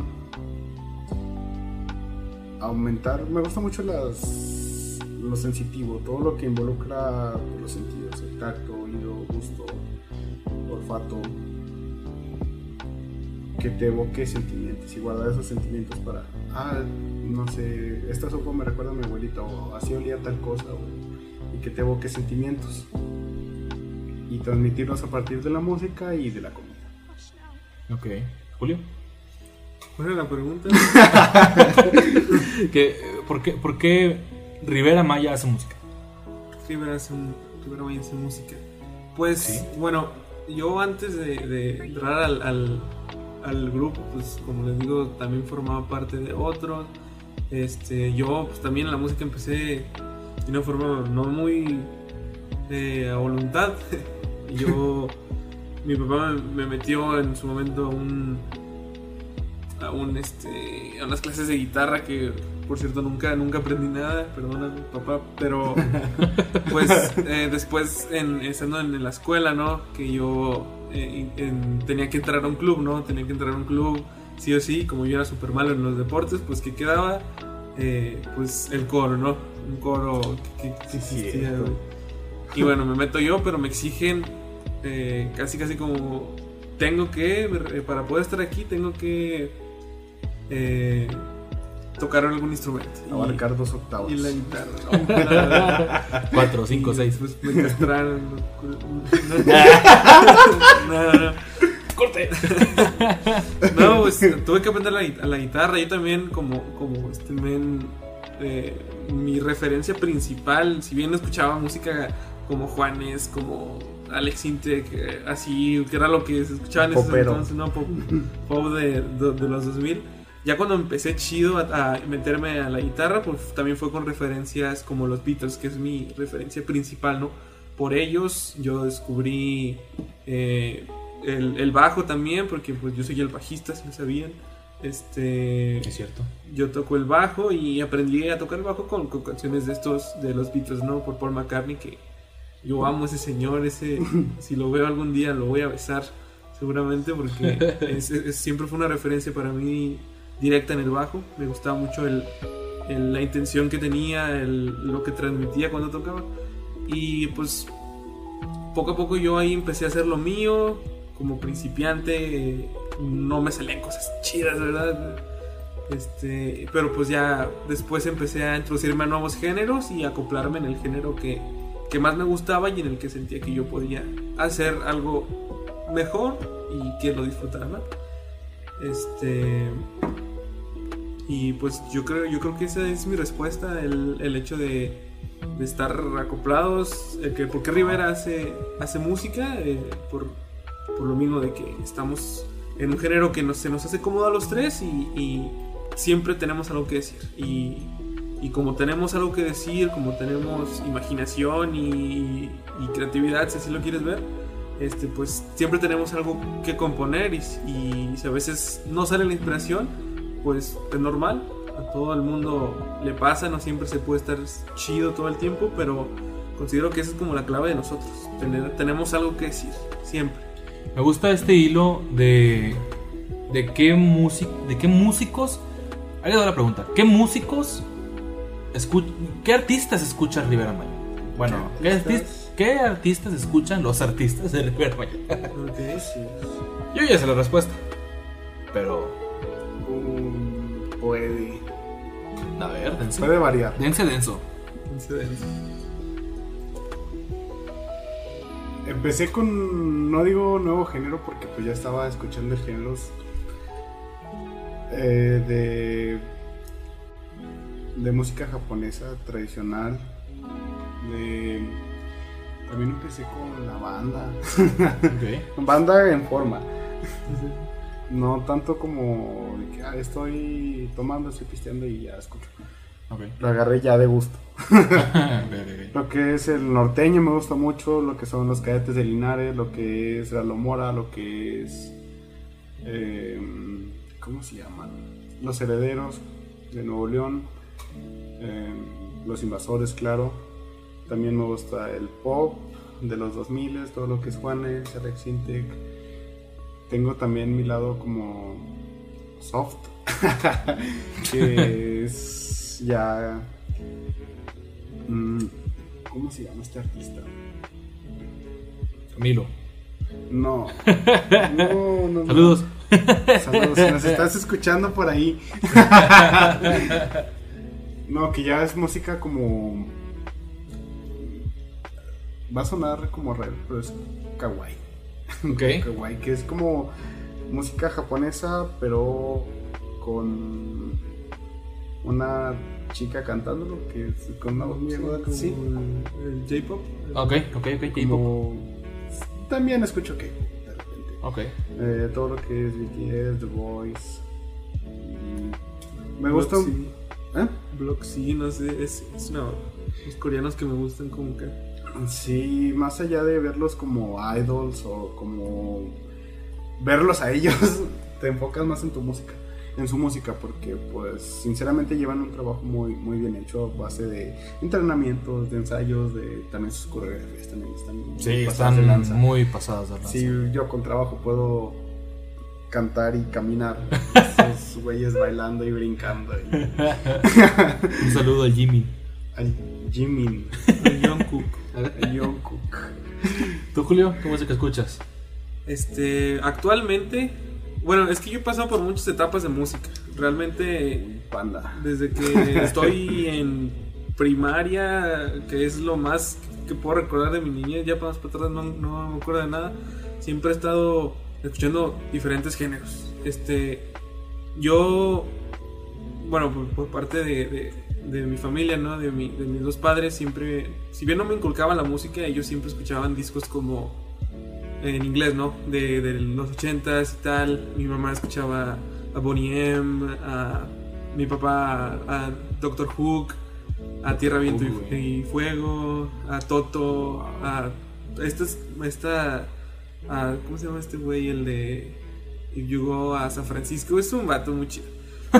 a aumentar. Me gusta mucho las, lo sensitivo, todo lo que involucra los sentidos: el tacto, oído, gusto, olfato. Que te evoque sentimientos y guardar esos sentimientos para, ah, no sé, esta sopa me recuerda a mi abuelita, o así olía tal cosa, y que te evoque sentimientos. Y transmitirlos a partir de la música y de la comida. Ok. Julio. ¿Cuál era la pregunta? [laughs] ¿Qué, eh, por, qué, ¿Por qué Rivera Maya hace música? Rivera hace, Rivera Maya hace música. Pues, Sí. bueno, yo antes de, de entrar al, al, al grupo, pues como les digo, también formaba parte de otros. Este, yo pues también la música empecé de una forma no muy eh, a voluntad. [laughs] yo, mi papá me, me metió en su momento a un, a un, este, a unas clases de guitarra que, por cierto, nunca, nunca aprendí nada, perdona papá, pero [laughs] pues eh, después en, estando en, la escuela, ¿no? Que yo eh, en- tenía que entrar a un club, ¿no? Tenía que entrar a un club, sí o sí, como yo era súper malo en los deportes, pues que quedaba, Eh, pues el coro, ¿no? Un coro que, que- que Sí, existía. Y bueno, me meto yo, pero me exigen eh, casi, casi como, tengo que, eh, para poder estar aquí, tengo que eh, tocar algún instrumento. Y- Abarcar dos octavos. y la guitarra. No, nada. 4, 5, Y 6. Pues me castraron. No, [laughs] no, no. ¡Corte! [laughs] No, pues tuve que aprender la, la guitarra. Yo también, como, como este men, eh, mi referencia principal, si bien escuchaba música como Juanes, como Alex Intec, eh, así, que era lo que se escuchaba en ese Popero. entonces, ¿no? Pop, pop de, de- de los 2000. Ya cuando empecé chido a, a meterme a la guitarra, pues también fue con referencias como los Beatles, que es mi referencia principal, ¿no? Por ellos yo descubrí eh, el, el bajo también, porque pues yo soy el bajista, si no sabían. Este, Es cierto. yo toco el bajo y aprendí a tocar el bajo con, con canciones de estos, de los Beatles, ¿no? Por Paul McCartney, que yo amo a ese señor, ese, [laughs] si lo veo algún día lo voy a besar, seguramente, porque es- es- siempre fue una referencia para mí directa en el bajo. Me gustaba mucho el, el- la intención que tenía, el- lo que transmitía cuando tocaba. Y pues poco a poco yo ahí empecé a hacer lo mío. Como principiante no me salían cosas chidas, ¿verdad? Este, pero pues ya después empecé a introducirme a nuevos géneros y acoplarme en el género que, que más me gustaba y en el que sentía que yo podía hacer algo mejor y que lo disfrutara. Este y pues yo creo, yo creo que esa es mi respuesta, el, el hecho de, estar acoplados, el que por qué Rivera hace, hace música, eh, por, por lo mismo de que estamos en un género que nos, se nos hace cómodo a los tres y, y siempre tenemos algo que decir. Y, y como tenemos algo que decir, como tenemos imaginación y, y creatividad, si así lo quieres ver, este, pues siempre tenemos algo que componer y, y si a veces no sale la inspiración, pues es normal, a todo el mundo le pasa, no siempre se puede estar chido todo el tiempo, pero considero que esa es como la clave de nosotros, tener, tenemos algo que decir, siempre. Me gusta este hilo de. de qué, músic, de qué músicos. Ahí le doy la pregunta. ¿Qué músicos. ¿Qué artistas escucha Rivera Maya? Bueno, ¿qué, artis- ¿qué artistas escuchan los artistas de Rivera Maya? [laughs] Yo ya sé la respuesta. Pero. Um, puede. A ver, dense. Puede variar. Dense denso. Incidencia. Empecé con, no digo nuevo género porque pues ya estaba escuchando géneros eh, de, de música japonesa tradicional. De, también empecé con la banda. Ok. [laughs] banda en forma. No tanto como de que ah, estoy tomando, estoy pisteando y ya escucho. Ok. Lo agarré ya de gusto. [laughs] Lo que es el norteño me gusta mucho, lo que son los cadetes de Linares, lo que es la Lomora, lo que es... eh, ¿Cómo se llaman? Los herederos de Nuevo León, eh, los invasores, claro. También me gusta el pop de los 2000, todo lo que es Juanes, Alex Intec. Tengo también mi lado como soft, [laughs] que es ya... mm, ¿Cómo se llama este artista? Camilo. No. [laughs] No, no, no. Saludos. Saludos. Si nos estás escuchando por ahí. [laughs] No, que ya es música como. Va a sonar como raro, pero es kawaii. [laughs] Ok. Kawaii, que es como música japonesa, pero con una chica cantándolo, que es con una voz muy aguda. Como Sí, el J-pop. Ok, ok, ok. K-pop. como. También escucho que de repente. Ok. Eh, todo lo que es BTS, The Voice. y Me gusta. Bloxy. ¿Eh? Bloxy, no sé, es, es una... Los coreanos que me gustan como que... Sí, más allá de verlos como idols o como verlos a ellos, [laughs] te enfocas más en tu música, en su música, porque pues sinceramente llevan un trabajo muy, muy bien hecho a base de entrenamientos, de ensayos, de también sus coreografías también están muy Sí, pasadas de están lanza. muy pasadas de lanza. Si yo con trabajo puedo cantar y caminar, [laughs] esos güeyes bailando y brincando. Y... [laughs] Un saludo al Jimmy. Al Jimin, El Jungkook. al Jungkook. ¿Tú, Julio? ¿Qué música escuchas? Este, actualmente, bueno, es que yo he pasado por muchas etapas de música. Realmente, Panda. desde que estoy en primaria, que es lo más que puedo recordar de mi niñez, ya para más para atrás no, no me acuerdo de nada. Siempre he estado escuchando diferentes géneros. Este, yo, bueno, por, por parte de, de- de mi familia, ¿no? De, mi- de mis dos padres, siempre, si bien no me inculcaban la música, ellos siempre escuchaban discos como en inglés, ¿no? De, de los ochentas y tal. Mi mamá escuchaba a Bonnie M, a mi papá a Doctor Hook, a Tierra, Viento y- y, Fuego, a Toto, a esta, es- esta a- ¿cómo se llama este güey? El de If You Go a San Francisco. Es un vato muy chido.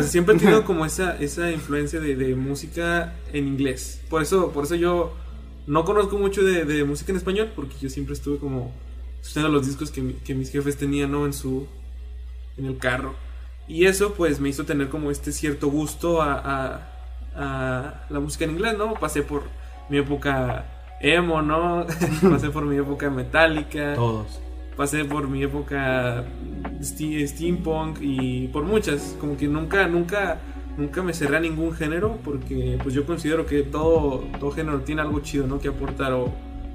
Siempre he tenido como esa, esa influencia de, música en inglés. Por eso, por eso yo no conozco mucho de, música en español, porque yo siempre estuve como escuchando los discos que, que mis jefes tenían, ¿no? En su. en el carro. Y eso, pues, me hizo tener como este cierto gusto a, a- a la música en inglés, ¿no? Pasé por mi época emo, ¿no? [laughs] Pasé por mi época metálica Todos. Pasé por mi época ste- steampunk y por muchas como que nunca nunca nunca me cerré a ningún género porque pues yo considero que todo todo género tiene algo chido no que aportar o,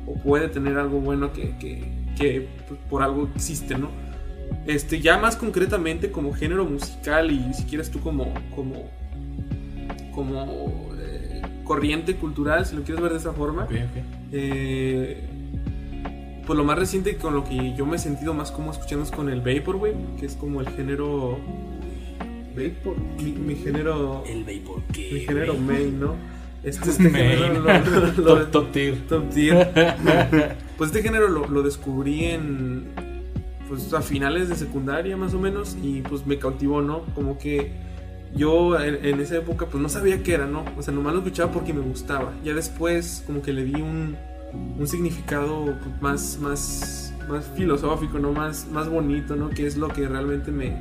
o puede tener algo bueno que, que, que, pues, por algo existe no este ya más concretamente como género musical y si quieres tú como como como eh, corriente cultural si lo quieres ver de esa forma eh, pues lo más reciente con lo que yo me he sentido más como escuchando es con el Vaporwave, que es como el género. Vapor. Mi, mi género. El Vapor que. Mi género main, ¿no? Este, este Main. género lo- lo- [laughs] lo- top, top tier. top tier. [laughs] Pues este género lo, lo descubrí en. Pues a finales de secundaria más o menos. Y pues me cautivó, ¿no? Como que yo en, en esa época pues no sabía qué era, ¿no? O sea, nomás lo escuchaba porque me gustaba. Ya después como que le di un, un significado pues, más, más, más filosófico, ¿no? Más, más bonito, ¿no? Que es lo que realmente me,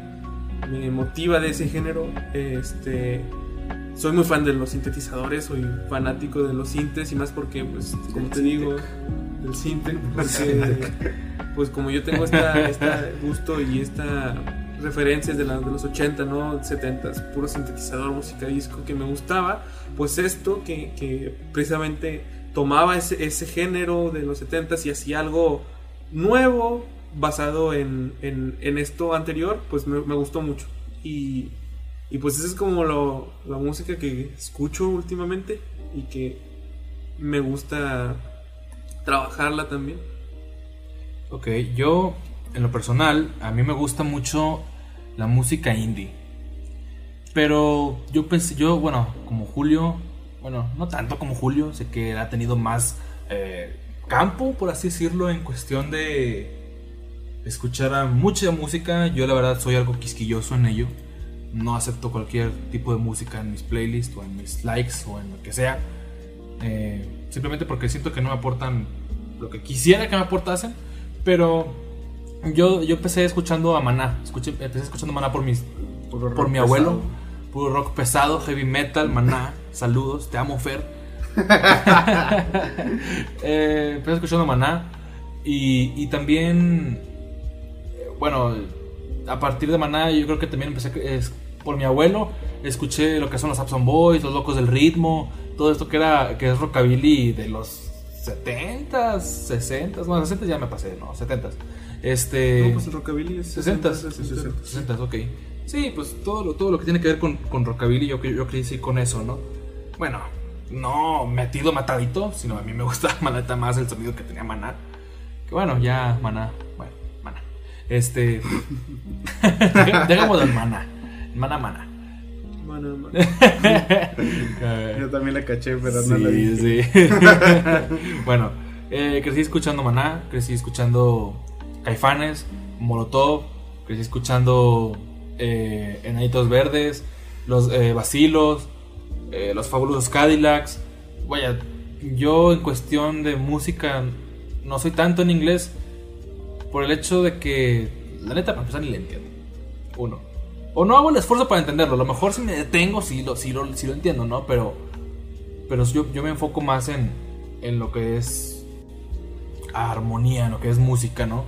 me motiva de ese género. Este... Soy muy fan de los sintetizadores, soy fanático de los sintes y más porque, pues, como te digo, del sinte, [laughs] porque, pues como yo tengo esta gusto y esta referencias de, la- de los 80, ¿no? 70, puro sintetizador, música disco que me gustaba, pues esto que, que precisamente tomaba ese, ese género de los 70 y hacía algo nuevo basado en, en, esto anterior, pues me, me gustó mucho. Y, y pues esa es como lo- la música que escucho últimamente y que me gusta trabajarla también. Ok, yo en lo personal, a mí me gusta mucho la música indie. Pero yo pensé, yo, bueno, como Julio, bueno, no tanto como Julio, sé que ha tenido más eh, campo, por así decirlo, en cuestión de escuchar a mucha música. Yo la verdad soy algo quisquilloso en ello. No acepto cualquier tipo de música en mis playlists o en mis likes o en lo que sea. Eh, simplemente porque siento que no me aportan lo que quisiera que me aportasen. Pero yo, yo empecé escuchando a Maná. Escuché, empecé escuchando Maná por, mis, por mi abuelo. Puro rock pesado, heavy metal, Maná. Saludos, te amo, Fer. [laughs] Eh, empecé escuchando Maná. Y, y también, bueno, a partir de Maná, yo creo que también empecé es, por mi abuelo. Escuché lo que son los Abson Boys, los locos del ritmo, todo esto que era que es rockabilly de los 70s, 60s, bueno, 60 ya me pasé, no, 70s. Este No, pues el rockabilly es 60, 60, 60, ok. Sí, pues todo lo, todo lo que tiene que ver con, con rockabilly, yo, yo crecí con eso, ¿no? Bueno, no metido matadito, sino a mí me gusta [laughs] la neta más el sonido que tenía Maná. Que bueno, ya Maná, bueno, Maná. Este. [laughs] Dejamos del Maná. Maná, Maná. Mano. Eh, [laughs] Yo también la caché, pero no la Sí, vi. sí. bueno, eh, crecí escuchando Maná, crecí escuchando Caifanes, Molotov, crecí escuchando eh, Enanitos Verdes, los eh, eh, los fabulosos Cadillacs. Vaya, yo en cuestión de música no soy tanto en inglés por el hecho de que, la neta, para empezar, ni le entiendo. Uno. O no hago el esfuerzo para entenderlo. A lo mejor si me detengo, sí lo, lo, lo entiendo, ¿no? Pero pero yo, yo me enfoco más en, en lo que es armonía, en lo que es música, ¿no?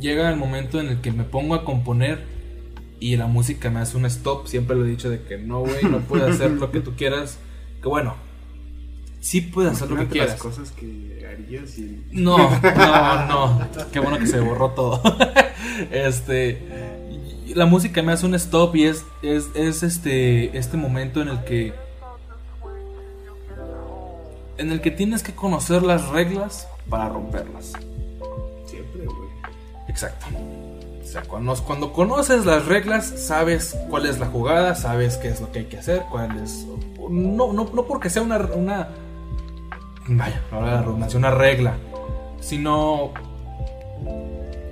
Llega el momento en el que me pongo a componer y la música me hace un stop. Siempre lo he dicho de que no, güey, no puedes hacer lo que tú quieras. Que bueno, sí puedes hacer lo que quieras. las cosas que harías y... No, no, no. Qué bueno que se borró todo. [laughs] este. La música me hace un stop y es, es, es este, este momento en el que. En el que tienes que conocer las reglas para romperlas. Siempre, güey. Exacto. Sea, cuando, conoces las reglas, sabes cuál es la jugada, sabes qué es lo que hay que hacer, cuál es. No, no, no porque sea una. una vaya, ahora la redundancia, una regla. Sino.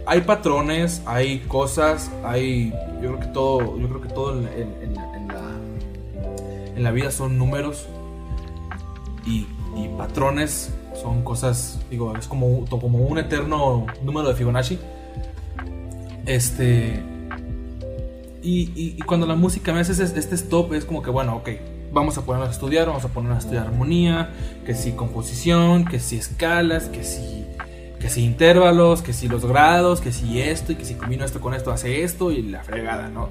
Hay patrones, hay cosas, hay. Yo creo que todo. Yo creo que todo en, la- en la. Vida son números. Y, y patrones son cosas. Digo, es como, como un eterno número de Fibonacci. Este. Y, y- cuando la música me hace ese- este stop, es como que, bueno, ok, vamos a ponernos a estudiar, vamos a ponernos a estudiar armonía, que si composición, que si escalas, que si, que si intervalos, que si los grados, que si esto, y que si combino esto con esto hace esto, y la fregada, ¿no?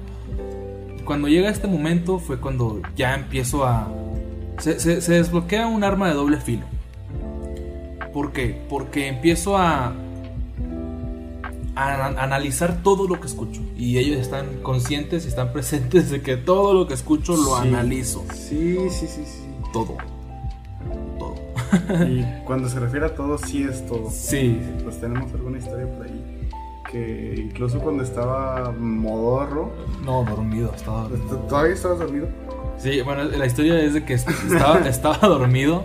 Cuando llega este momento fue cuando ya empiezo a. Se, se- se desbloquea un arma de doble filo. ¿Por qué? Porque empiezo a, a a- analizar todo lo que escucho. Y ellos están conscientes y están [laughs] presentes de que todo lo que escucho lo Sí. analizo. Sí, sí, sí, sí. Todo. Todo. [laughs] Y cuando se refiere a todo, sí es todo. Sí. Pues tenemos alguna historia por ahí. Que incluso cuando estaba modorro, No, dormido. Estaba dormido. ¿todavía estabas dormido? Sí, bueno, la historia es de que est- estaba, [laughs] estaba dormido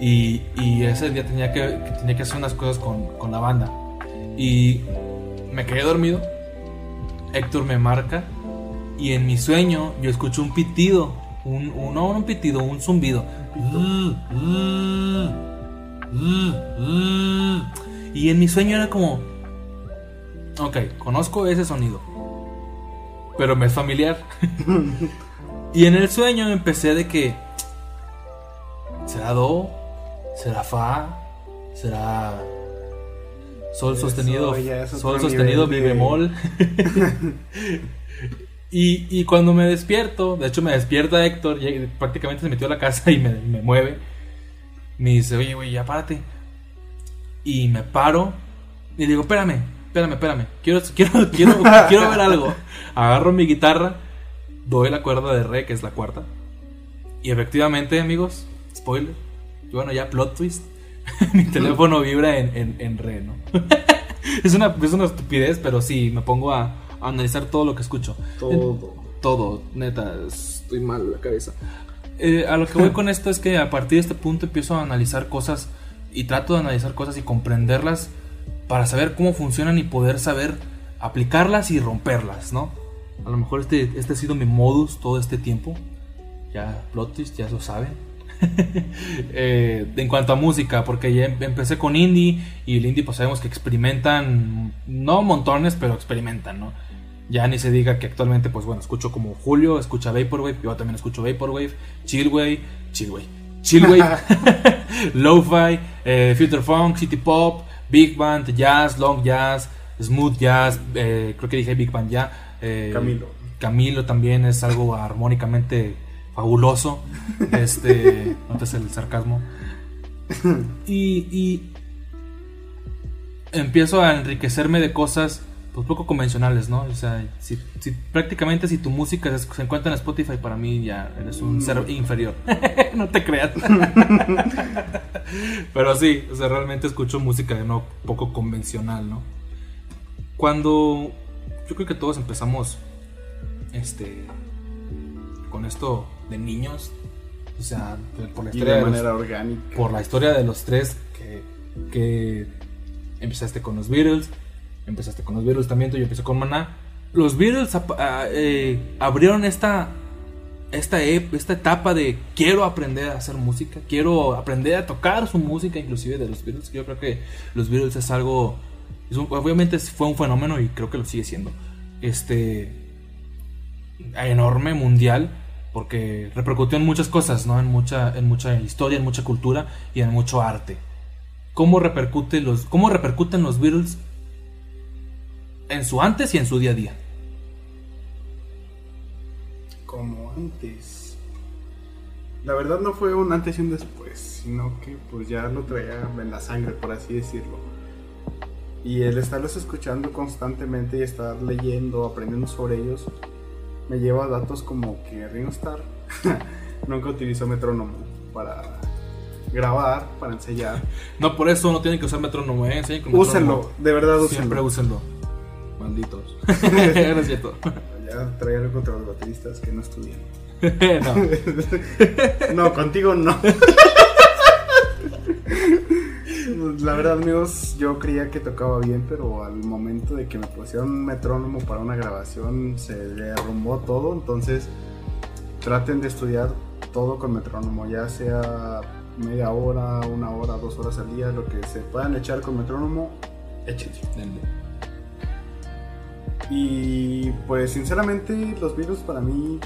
y, y ese día tenía que, que tenía que hacer unas cosas con, con la banda. Y me quedé dormido. Héctor me marca y en mi sueño yo escucho un pitido. Un, un- no un pitido, un zumbido. Y en mi sueño era como... Ok, conozco ese sonido. Pero me es familiar. [laughs] Y en el sueño empecé de que. ¿Será Do? ¿Será Fa? ¿Será. Sol Eso sostenido? Sol sostenido, mi de- bemol. [laughs] y, y cuando me despierto, de hecho me despierta Héctor, llega- prácticamente se metió a la casa y me, me mueve. Me dice, oye, güey, ya párate. Y me paro y digo, espérame, espérame, espérame. Quiero, quiero, [laughs] quiero, quiero ver algo. Agarro mi guitarra, doy la cuerda de re, que es la cuarta. Y efectivamente, amigos, spoiler. y bueno, ya plot twist. [laughs] mi teléfono vibra en, en, en re, ¿no? [laughs] es, una, es una estupidez, pero sí, me pongo a, analizar todo lo que escucho. Todo. Todo, neta, estoy mal en la cabeza. Eh, a lo que voy [laughs] con esto es que a partir de este punto empiezo a analizar cosas y trato de analizar cosas y comprenderlas para saber cómo funcionan y poder saber aplicarlas y romperlas, ¿no? A lo mejor este, este ha sido mi modus todo este tiempo. Ya, plot twist, ya lo saben. [laughs] Eh, en cuanto a música, porque ya em- empecé con indie y el indie pues sabemos que experimentan, no montones, pero experimentan, ¿no? Ya ni se diga que actualmente pues bueno, escucho como Julio, escucha Vaporwave, yo también escucho Vaporwave, Chillwave, Chillwave, Chillwave, [laughs] [laughs] Lo-Fi, eh, Future Funk, City Pop, Big Band, Jazz, Long Jazz, Smooth Jazz, eh, creo que dije Big Band ya. eh, Camilo. Camilo también es algo armónicamente fabuloso. Este, [laughs] notas el sarcasmo. Y, y empiezo a enriquecerme de cosas pues poco convencionales, ¿no? O sea, si, si- prácticamente si tu música se, encuentra en Spotify, para mí ya eres un ser inferior. [laughs] no te creas. [laughs] Pero sí, o sea, realmente escucho música no poco convencional, ¿no? Cuando yo creo que todos empezamos este con esto de niños, o sea, por la Y historia de los- manera orgánica. por la historia de los tres que, que empezaste con los Beatles, empezaste con los Beatles también, tú yo empecé con Maná. Los Beatles ah, eh, abrieron esta, esta, ep- esta etapa de quiero aprender a hacer música, quiero aprender a tocar su música, inclusive de los Beatles. Yo creo que los Beatles es algo, es un- obviamente fue un fenómeno y creo que lo sigue siendo. Este enorme mundial porque repercutió en muchas cosas, ¿no? En mucha, en mucha historia, en mucha cultura y en mucho arte. ¿Cómo, repercute los, ¿Cómo repercuten los Beatles en su antes y en su día a día? Como antes. La verdad no fue un antes y un después, sino que pues ya lo traía en la sangre, por así decirlo. Y el estarlos escuchando constantemente y estar leyendo, aprendiendo sobre ellos, me lleva a datos como que Ringo Starr [laughs] nunca utilizó metrónomo para grabar, para ensayar. No, por eso no tienen que usar metrónomo, ¿eh? Enseñen con Úsenlo, metrónomo. de verdad Siempre úsenlo. úsenlo. Malditos. [laughs] no es cierto. Ya traía algo contra los bateristas que no estudian. [laughs] no. No, contigo no. La verdad, amigos, yo creía que tocaba bien, pero al momento de que me pusieron un metrónomo para una grabación se derrumbó todo. Entonces, traten de estudiar todo con metrónomo, ya sea media hora, una hora, dos horas al día, lo que se puedan echar con metrónomo, échense. Y pues sinceramente los virus para mí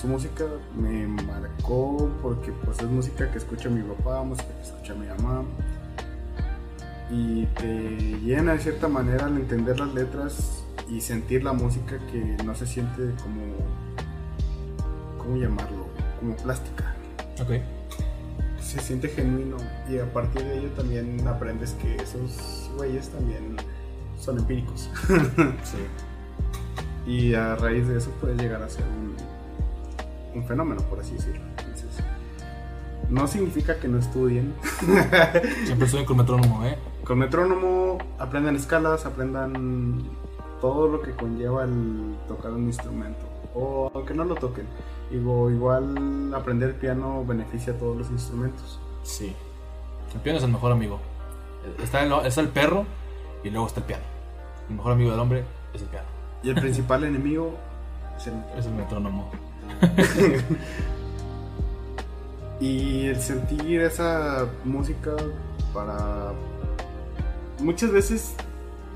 su música me marcó porque pues es música que escucha mi papá, música que escucha mi mamá y te llena de cierta manera al entender las letras y sentir la música que no se siente como ¿cómo llamarlo? como plástica. Ok. Se siente genuino y a partir de ello también aprendes que esos güeyes también son empíricos. [laughs] Sí. Y a raíz de eso puedes llegar a ser un, un fenómeno, por así decirlo. Entonces, no significa que no estudien. [laughs] Siempre estoy con metrónomo, ¿eh? Con metrónomo aprendan escalas, aprendan todo lo que conlleva el tocar un instrumento. O aunque no lo toquen. Digo, igual aprender piano beneficia a todos los instrumentos. Sí. El piano es el mejor amigo. Está el, está el perro y luego está el piano. El mejor amigo del hombre es el piano. Y el principal [laughs] enemigo es el Es el metrónomo. [laughs] Y el sentir esa música para... Muchas veces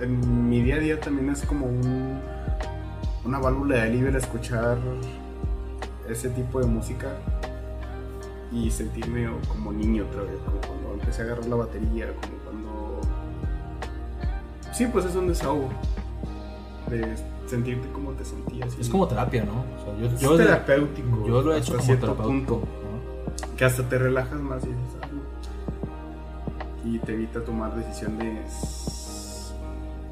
en mi día a día también es como un, una válvula de alivio escuchar ese tipo de música y sentirme como niño otra vez, como cuando empecé a agarrar la batería, como cuando... Sí, pues es un desahogo de sentirte como te sentías. Es como terapia, ¿no? O sea, yo, es yo, terapéutico. yo lo he hasta hecho como cierto terapéutico. punto ¿no? que hasta te relajas más y dices, y te evita tomar decisiones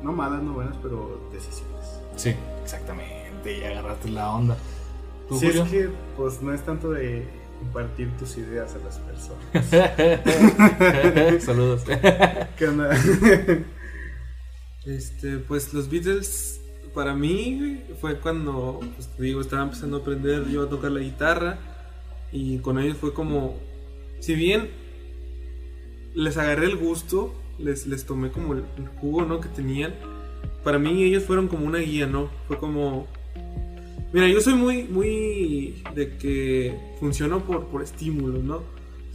no malas, no buenas, pero decisiones. Sí, exactamente. Y agarraste la onda. ¿Tú, Si Julio? es que pues no es tanto de compartir tus ideas a las personas. [laughs] Saludos. [laughs] ¿Qué onda? Este, pues los Beatles para mí fue cuando, pues digo, estaba empezando a aprender yo a tocar la guitarra y con ellos fue como, si bien les agarré el gusto, les, les tomé como el, el jugo, ¿no? Que tenían, para mí ellos fueron como una guía, ¿no? Fue como, mira, yo soy muy, muy de que funciono por, por estímulos, ¿no?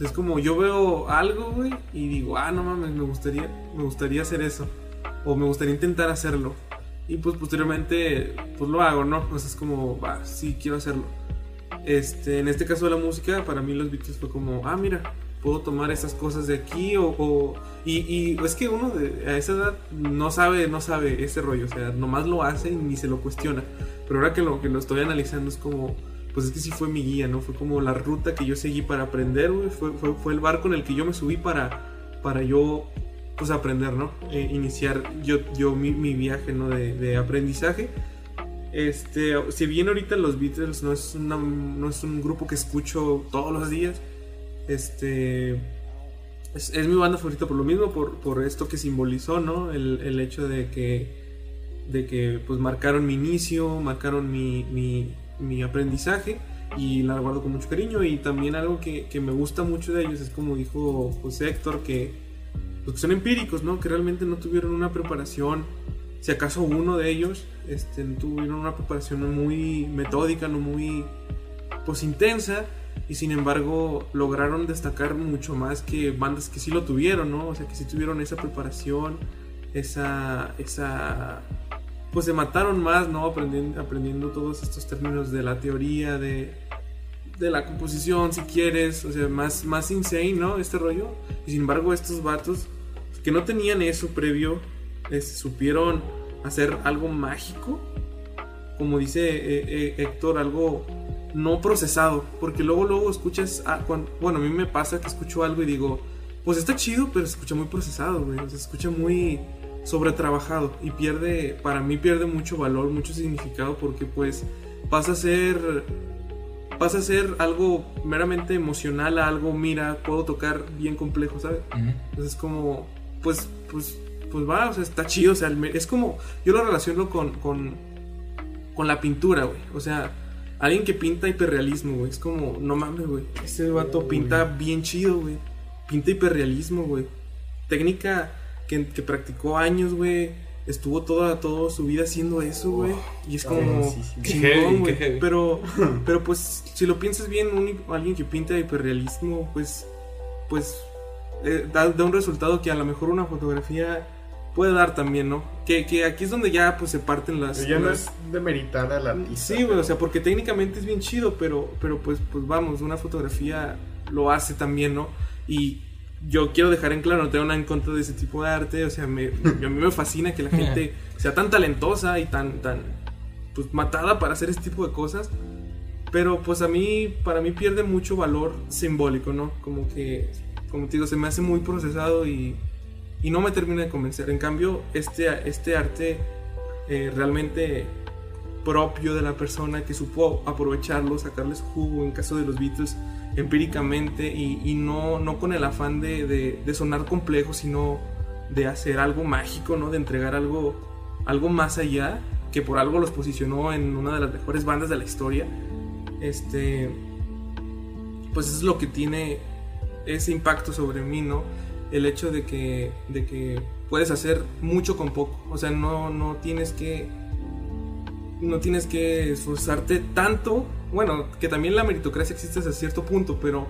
Es como yo veo algo, güey, y digo, ah, no mames, me gustaría, me gustaría hacer eso. O me gustaría intentar hacerlo. Y pues posteriormente, pues lo hago, ¿no? O sea, es como, va, sí, quiero hacerlo. Este, en este caso de la música, para mí los Beatles fue como, ah, mira, puedo tomar esas cosas de aquí o... o- y, y es que uno de, a esa edad no sabe, no sabe ese rollo, o sea, nomás lo hace y ni se lo cuestiona. Pero ahora que lo, que lo estoy analizando es como, pues es que sí fue mi guía, ¿no? Fue como la ruta que yo seguí para aprender, güey. Fue, fue, fue el barco en el que yo me subí para, para yo, pues aprender, ¿no? Eh, iniciar yo, yo mi, mi viaje, ¿no? De, de aprendizaje. Este, si bien ahorita los Beatles no es, una- no es un grupo que escucho todos los días, este, es, mi banda favorita por lo mismo, por, por esto que simbolizó, ¿no? El, el hecho de que, de que, pues, marcaron mi inicio, marcaron mi, mi, mi aprendizaje y la guardo con mucho cariño y también algo que, que me gusta mucho de ellos es como dijo José Héctor, que, pues, que son empíricos, ¿no? Que realmente no tuvieron una preparación si acaso uno de ellos este, tuvieron una preparación muy metódica, no muy pues intensa y sin embargo lograron destacar mucho más que bandas que sí lo tuvieron, ¿no? O sea, que sí tuvieron esa preparación, esa esa pues se mataron más, ¿no? Aprendiendo, aprendiendo todos estos términos de la teoría de de la composición, si quieres, o sea, más más insane, ¿no? Este rollo. Y sin embargo, estos vatos que no tenían eso previo este, supieron hacer algo mágico, como dice eh, eh, Héctor, algo no procesado, porque luego luego escuchas, a- cuan- bueno, a mí me pasa que escucho algo y digo, pues está chido, pero se escucha muy procesado, güey, se escucha muy sobretrabajado y pierde, para mí pierde mucho valor, mucho significado, porque pues pasa a ser pasa a ser algo meramente emocional a algo, mira, puedo tocar bien complejo, ¿sabes? Entonces es como, pues, pues, pues va, o sea, está chido, o sea, el me- es como, yo lo relaciono con, con, con la pintura, güey, o sea, alguien que pinta hiperrealismo, güey, es como, no mames, güey, ese vato pinta bien chido, güey, pinta hiperrealismo, güey, técnica que, que practicó años, güey, estuvo toda, toda su vida haciendo eso, güey, y es como, chingón, güey, pero, [laughs] pero pues, si lo piensas bien, un- alguien que pinta hiperrealismo, pues, pues eh, da, da un resultado que a lo mejor una fotografía puede dar también, ¿no? Que, que aquí es donde ya pues se parten las... Pero ya no es demeritar al artista. Sí, güey, o pero- sea, porque técnicamente es bien chido, pero, pero pues, pues vamos, una fotografía lo hace también, ¿no? Y yo quiero dejar en claro, no tengo nada en contra de ese tipo de arte, o sea, me, a mí me fascina que la gente sea tan talentosa y tan, tan, pues matada para hacer este tipo de cosas, pero pues a mí, para mí pierde mucho valor simbólico, ¿no? Como que, como te digo, se me hace muy procesado y, y no me termina de convencer. En cambio, este, este arte eh, realmente propio de la persona que supo aprovecharlo, sacarles jugo en caso de los Beatles empíricamente y, y no, no con el afán de, de- sonar complejo, sino de hacer algo mágico, ¿no? De entregar algo, algo más allá, que por algo los posicionó en una de las mejores bandas de la historia. Este, pues eso es lo que tiene ese impacto sobre mí, ¿no? El hecho de que, de que puedes hacer mucho con poco. O sea, no, no tienes que. No tienes que esforzarte tanto. Bueno, que también la meritocracia existe hasta cierto punto, pero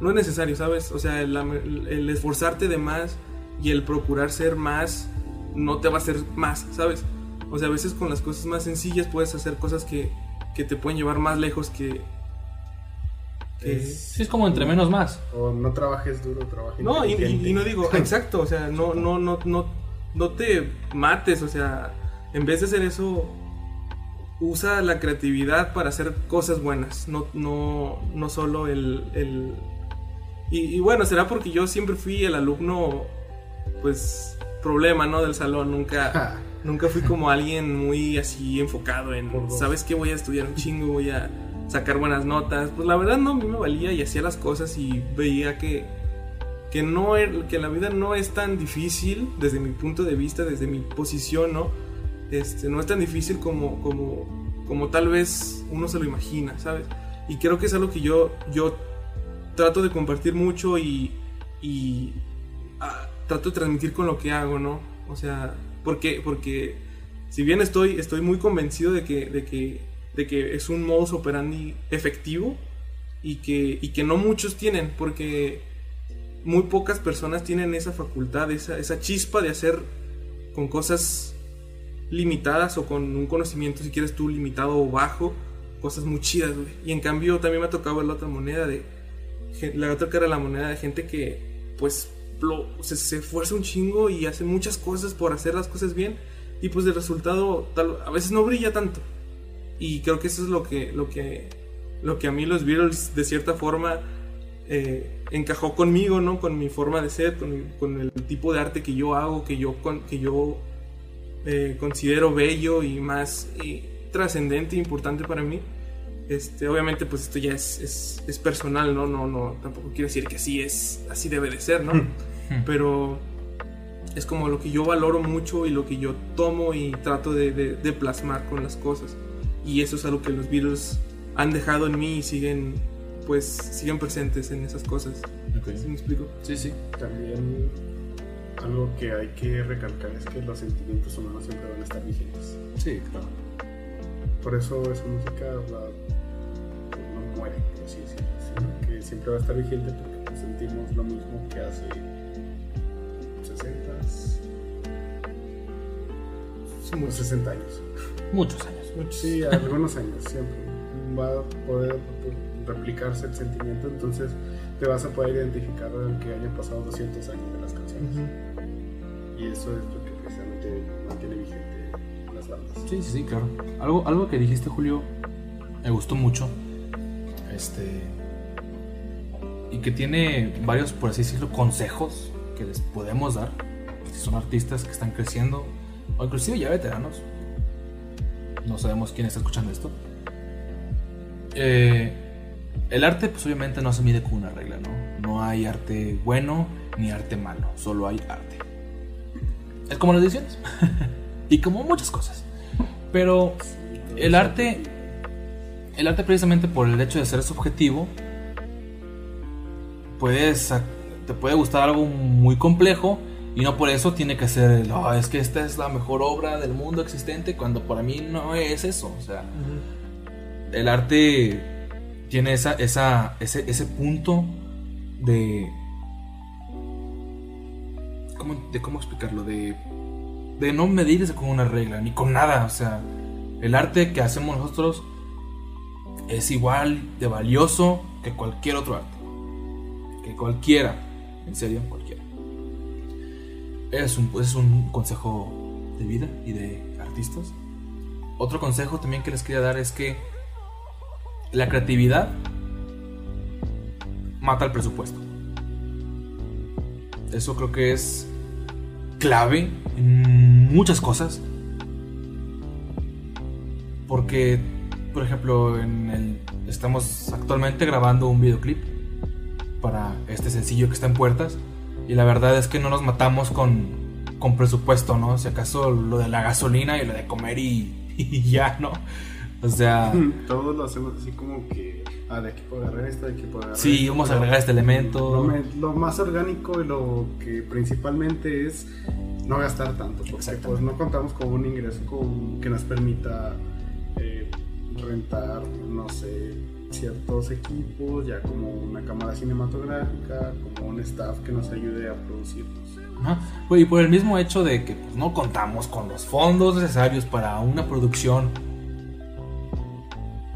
no es necesario, ¿sabes? O sea, el, esforzarte de más y el procurar ser más no te va a hacer más, ¿sabes? O sea, a veces con las cosas más sencillas puedes hacer cosas que, que te pueden llevar más lejos que. Es- Sí, es como entre menos más. O no trabajes duro, trabajes no, y, y- y no digo, [laughs] exacto, o sea, no, no, no, no, no te mates, o sea, en vez de hacer eso, usa la creatividad para hacer cosas buenas, no, no, no solo el... el- y, y bueno, será porque yo siempre fui el alumno, pues, problema, ¿no? Del salón, nunca... [laughs] Nunca fui como alguien muy así enfocado en. ¿sabes qué? Voy a estudiar un chingo, voy a sacar buenas notas. Pues la verdad no, a mí me valía y hacía las cosas y veía que, que, no, er- que la vida no es tan difícil, desde mi punto de vista, desde mi posición, ¿no? Este, no es tan difícil como, como, como tal vez uno se lo imagina, ¿sabes? Y creo que es algo que yo, yo trato de compartir mucho y, y ah, trato de transmitir con lo que hago, ¿no? O sea, porque, porque si bien estoy, estoy muy convencido de que, de, que, de que es un modus operandi efectivo y que, y que no muchos tienen, porque muy pocas personas tienen esa facultad, esa, esa chispa de hacer con cosas limitadas o con un conocimiento, si quieres tú, limitado o bajo, cosas muy chidas. Y en cambio también me ha tocado la otra moneda de... La otra cara de la moneda de gente que, pues, lo- se, se esfuerza un chingo y hace muchas cosas por hacer las cosas bien. Y pues el resultado tal, a veces no brilla tanto. Y creo que eso es lo que, lo que, lo que a mí los Beatles de cierta forma eh, encajó conmigo, ¿no? Con mi forma de ser, con, mi- con el tipo de arte que yo hago, que yo, con- que yo eh, considero bello y más eh, trascendente e importante para mí. Este, obviamente, pues esto ya es, es, es personal, ¿no? No, no, tampoco quiero decir que así es, así debe de ser, ¿no? Pero es como lo que yo valoro mucho y lo que yo tomo y trato de, de- de plasmar con las cosas. Y eso es algo que los Beatles han dejado en mí y siguen, pues, siguen presentes en esas cosas. ¿Sí me explico? Sí, sí. También algo que hay que recalcar es que los sentimientos humanos siempre van a estar vigentes. Sí, claro. Por eso esa música va- no muere, por así decirlo, sino que siempre va a estar vigente porque pues, sentimos lo mismo que hace 60, unos 60 años. Muchos años. Sí, algunos años siempre. Va a poder replicarse el sentimiento, entonces te vas a poder identificar que hayan pasado 200 años de las canciones. Y eso es lo que precisamente mantiene vigente las bandas. Sí, sí, sí, claro. Algo, algo que dijiste, Julio, me gustó mucho. Este. Y que tiene varios, por así decirlo, consejos que les podemos dar. Si son artistas que están creciendo, o inclusive ya veteranos. No sabemos quién está escuchando esto. Eh, el arte, pues obviamente no se mide con una regla, ¿no? No hay arte bueno ni arte malo, solo hay arte. Es como las ediciones. [laughs] y como muchas cosas. Pero el arte, el arte precisamente por el hecho de ser subjetivo, puedes, te puede gustar algo muy complejo y no por eso tiene que ser, el, "Oh, es que esta es la mejor obra del mundo existente, cuando para mí no es eso. O sea, el arte tiene esa, esa, ese, ese punto de... ¿cómo, de cómo explicarlo? De, de no medirse con una regla, ni con nada. O sea, el arte que hacemos nosotros es igual de valioso que cualquier otro arte. Que cualquiera. En serio, cualquiera. Es un, es un consejo de vida y de artistas. Otro consejo también que les quería dar es que la creatividad mata el presupuesto. Eso creo que es clave en muchas cosas. Porque, por ejemplo, en el, estamos actualmente grabando un videoclip para este sencillo que está en puertas. Y la verdad es que no nos matamos con, con presupuesto, ¿no? Si acaso lo de la gasolina y lo de comer y, [laughs] y ya, ¿no? O sea, [laughs] Todos lo hacemos así como que, ah, de aquí puedo agarrar esto, de aquí puedo agarrar sí, esto, vamos a agregar este Lo, elemento. me- lo más orgánico y lo que principalmente es no gastar tanto, porque pues no contamos con un ingreso con- que nos permita eh, rentar, no sé, ciertos equipos, ya como una cámara cinematográfica, como un staff que nos ayude a producirnos. Ajá. Pues, Y por el mismo hecho de que pues, no contamos con los fondos necesarios para una producción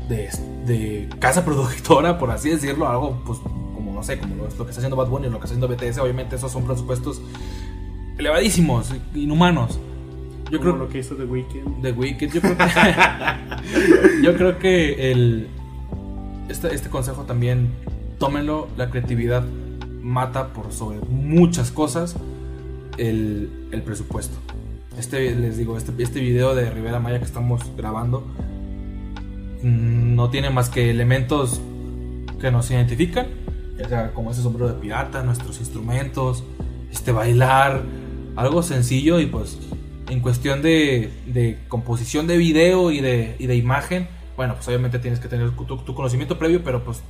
de, de casa productora, por así decirlo, algo pues como no sé, como lo, lo que está haciendo Bad Bunny o lo que está haciendo BTS, obviamente esos son presupuestos elevadísimos, inhumanos. Yo Como creo lo que hizo The Weeknd. The Wicked, yo creo que, [laughs] yo creo que el, este, este consejo también, tómenlo, la creatividad mata por sobre muchas cosas el, el presupuesto. Este, les digo, este, este video de Rivera Maya que estamos grabando mm, no tiene más que elementos que nos identifican Ya sea como ese sombrero de pirata, nuestros instrumentos, este bailar, algo sencillo y pues en cuestión de, de composición de video y de, y de imagen, bueno, pues obviamente tienes que tener tu, tu conocimiento previo, pero pues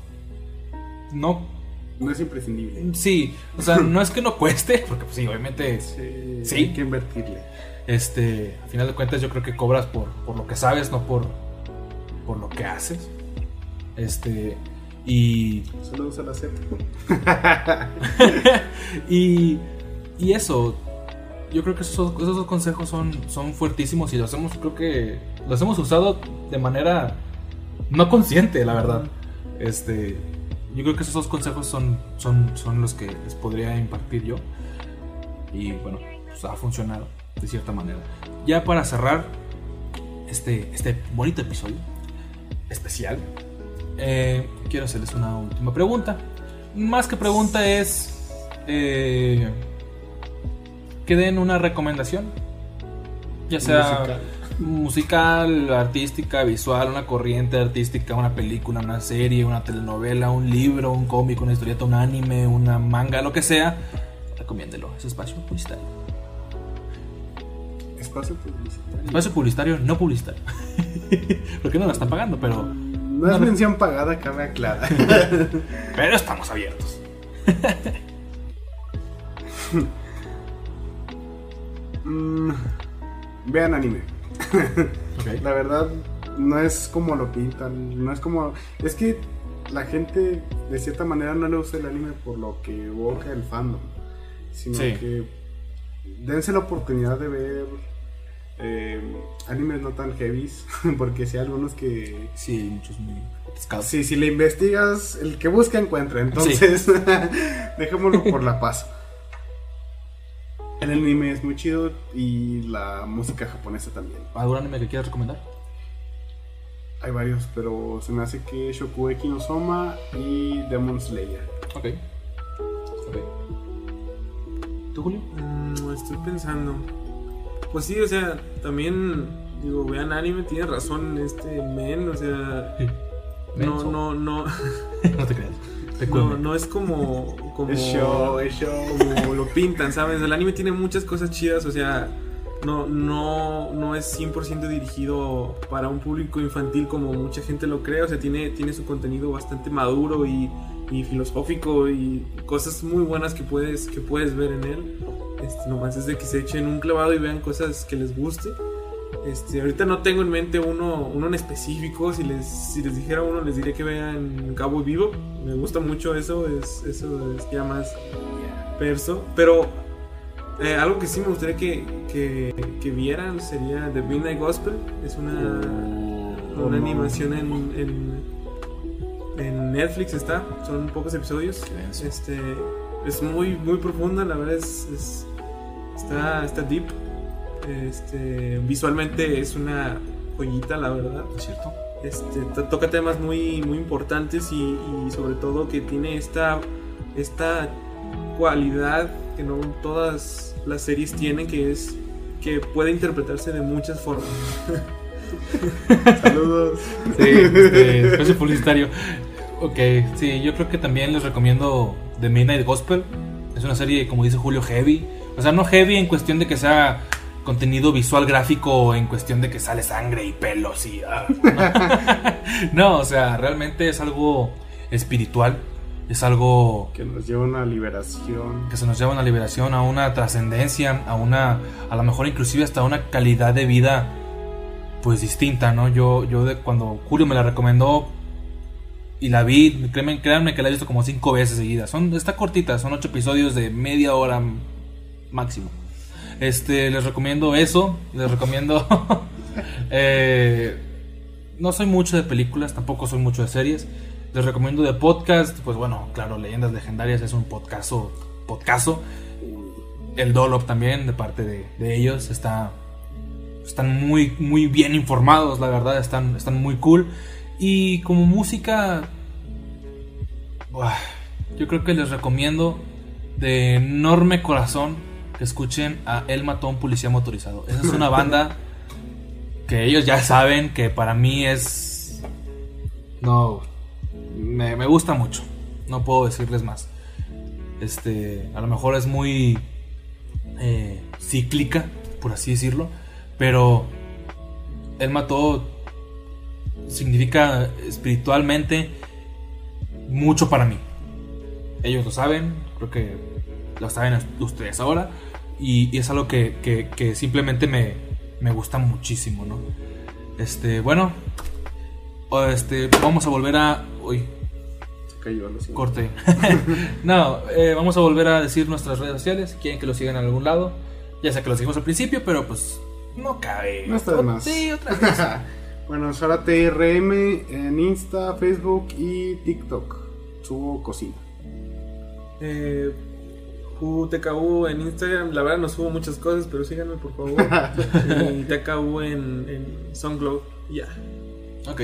no No es imprescindible. Sí, o sea, no es que no cueste, porque pues sí, obviamente, Sí, Sí. Hay que invertirle. este, a final de cuentas yo creo que cobras por, por lo que sabes, no por, por lo que haces. Este, y, Saludos a la CEP. [laughs] y, y eso, yo creo que esos, esos dos consejos son, son fuertísimos y los hemos, creo que los hemos usado de manera no consciente, la verdad. Este, yo creo que esos dos consejos son, son, son los que les podría impartir yo. Y bueno, pues ha funcionado de cierta manera. Ya para cerrar este, este bonito episodio especial, eh, quiero hacerles una última pregunta. Más que pregunta es eh, que den una recomendación, ya sea Musical. musical, artística, visual, una corriente artística, una película, una serie, una telenovela, un libro, un cómic, una historieta, un anime, una manga, lo que sea, recomiéndelo. Es espacio publicitario. Espacio publicitario. Espacio publicitario, no publicitario. [laughs] Porque no lo están pagando, pero, No es mención pagada, cabe aclarar. [laughs] pero estamos abiertos. [laughs] Mm, vean anime. [laughs] La verdad, no es como lo pintan. No es como. Es que la gente, de cierta manera, no le gusta el anime por lo que evoca el fandom. Sino Sí. que dense la oportunidad de ver eh, animes no tan heavies. [laughs] Porque si hay algunos que. Sí, muchos muy. Sí, si le investigas, el que busca encuentra. Entonces, [laughs] dejémoslo por la paz. El anime es muy chido y la música japonesa también. ¿Algún anime que quieras recomendar? Hay varios, pero se me hace que Shokugeki no Soma y Demon Slayer. Ok. Ok. ¿Tú, Julio? Mm, estoy pensando. Pues sí, o sea, también digo, vean anime, tiene razón este men, o sea, no, Menso. no, no, [laughs] no te creas. No, no es como, como, Es show, es show. como lo pintan, ¿sabes? El anime tiene muchas cosas chidas, o sea, no, no, no es 100% dirigido para un público infantil como mucha gente lo cree, o sea, tiene, tiene su contenido bastante maduro y, y filosófico y cosas muy buenas que puedes, que puedes ver en él. Este, nomás es de que se echen un clavado y vean cosas que les guste. Este, ahorita no tengo en mente uno, uno en específico. Si les, si les dijera uno, les diría que vean Cabo Vivo. Me gusta mucho eso. Es, eso es ya más perso. Pero eh, algo que sí me gustaría que, que, que vieran sería The Midnight Gospel. Es una, una animación en, en, en Netflix. Está. Son pocos episodios. Este, es muy, muy profunda. La verdad es, es- está, está deep. Este, visualmente es una joyita, la verdad. ¿Es cierto? Este, to- toca temas muy, muy importantes y, y sobre todo que tiene esta, esta cualidad que no todas las series tienen, que es que puede interpretarse de muchas formas. [laughs] Saludos. Sí, este, publicitario. Ok, sí, yo creo que también les recomiendo The Midnight Gospel. Es una serie, como dice Julio, heavy. O sea, no heavy en cuestión de que sea contenido visual gráfico, en cuestión de que sale sangre y pelos y... ah, no. [laughs] no, o sea, realmente es algo espiritual. Es algo Que nos lleva a una liberación. que se nos lleva a una liberación, a una trascendencia, a una, a lo mejor inclusive hasta una calidad de vida, pues distinta, ¿no? Yo, yo de cuando Julio me la recomendó y la vi, créanme, créanme que la he visto como cinco veces seguidas. Son, está cortita, son ocho episodios de media hora máximo. Este, les recomiendo eso, les recomiendo. [laughs] eh, no soy mucho de películas, tampoco soy mucho de series. Les recomiendo de podcast, pues bueno, claro, Leyendas Legendarias es un podcasto, podcasto. El Dolop también, de parte de, de ellos, está, están muy, muy bien informados, la verdad, están, están muy cool. Y como música, yo creo que les recomiendo de enorme corazón que escuchen a El Matón Policía Motorizado. Esa es una banda que ellos ya saben que para mí es... No, me, me gusta mucho. No puedo decirles más. Este, a lo mejor es muy eh, cíclica, por así decirlo, pero él mató significa espiritualmente mucho para mí. Ellos lo saben, creo que lo saben ustedes ahora, y, y es algo que, que- que simplemente me, me gusta muchísimo, ¿no? Este, bueno, este, vamos a volver a... Uy, Se cayó lo siento. corte. [laughs] no, eh, vamos a volver a decir nuestras redes sociales. Si quieren que lo sigan en algún lado. Ya sé que lo dijimos al principio, pero pues no cabe. No está de más. Sí, otra vez. [laughs] Bueno, Sara TRM en Insta, Facebook y TikTok. Subo cocina. Eh, JTKU en Instagram, la verdad no subo muchas cosas, pero síganme por favor. [laughs] y TKU en, en SoundCloud, ya. ok.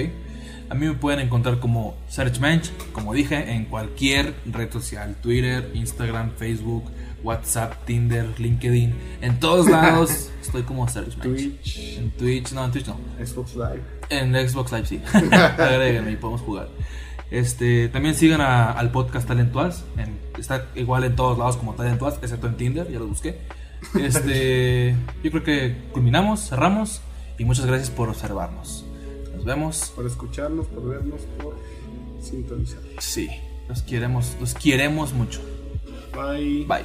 A mí me pueden encontrar como SearchMensch, como dije, en cualquier red social: Twitter, Instagram, Facebook, WhatsApp, Tinder, LinkedIn. En todos lados [laughs] estoy como SearchMensch. Twitch, En Twitch, no, en Twitch no. Xbox Live. En Xbox Live sí. [laughs] Agréguenme y podemos jugar. Este, también sigan a- al podcast Talentuals. En- está igual en todos lados como Talentuals, excepto en Tinder, ya lo busqué. Este, [laughs] yo creo que culminamos, cerramos y muchas gracias por observarnos. Nos vemos. Por escucharnos, por vernos, por sintonizar. Sí, los queremos, los queremos mucho. Bye. Bye.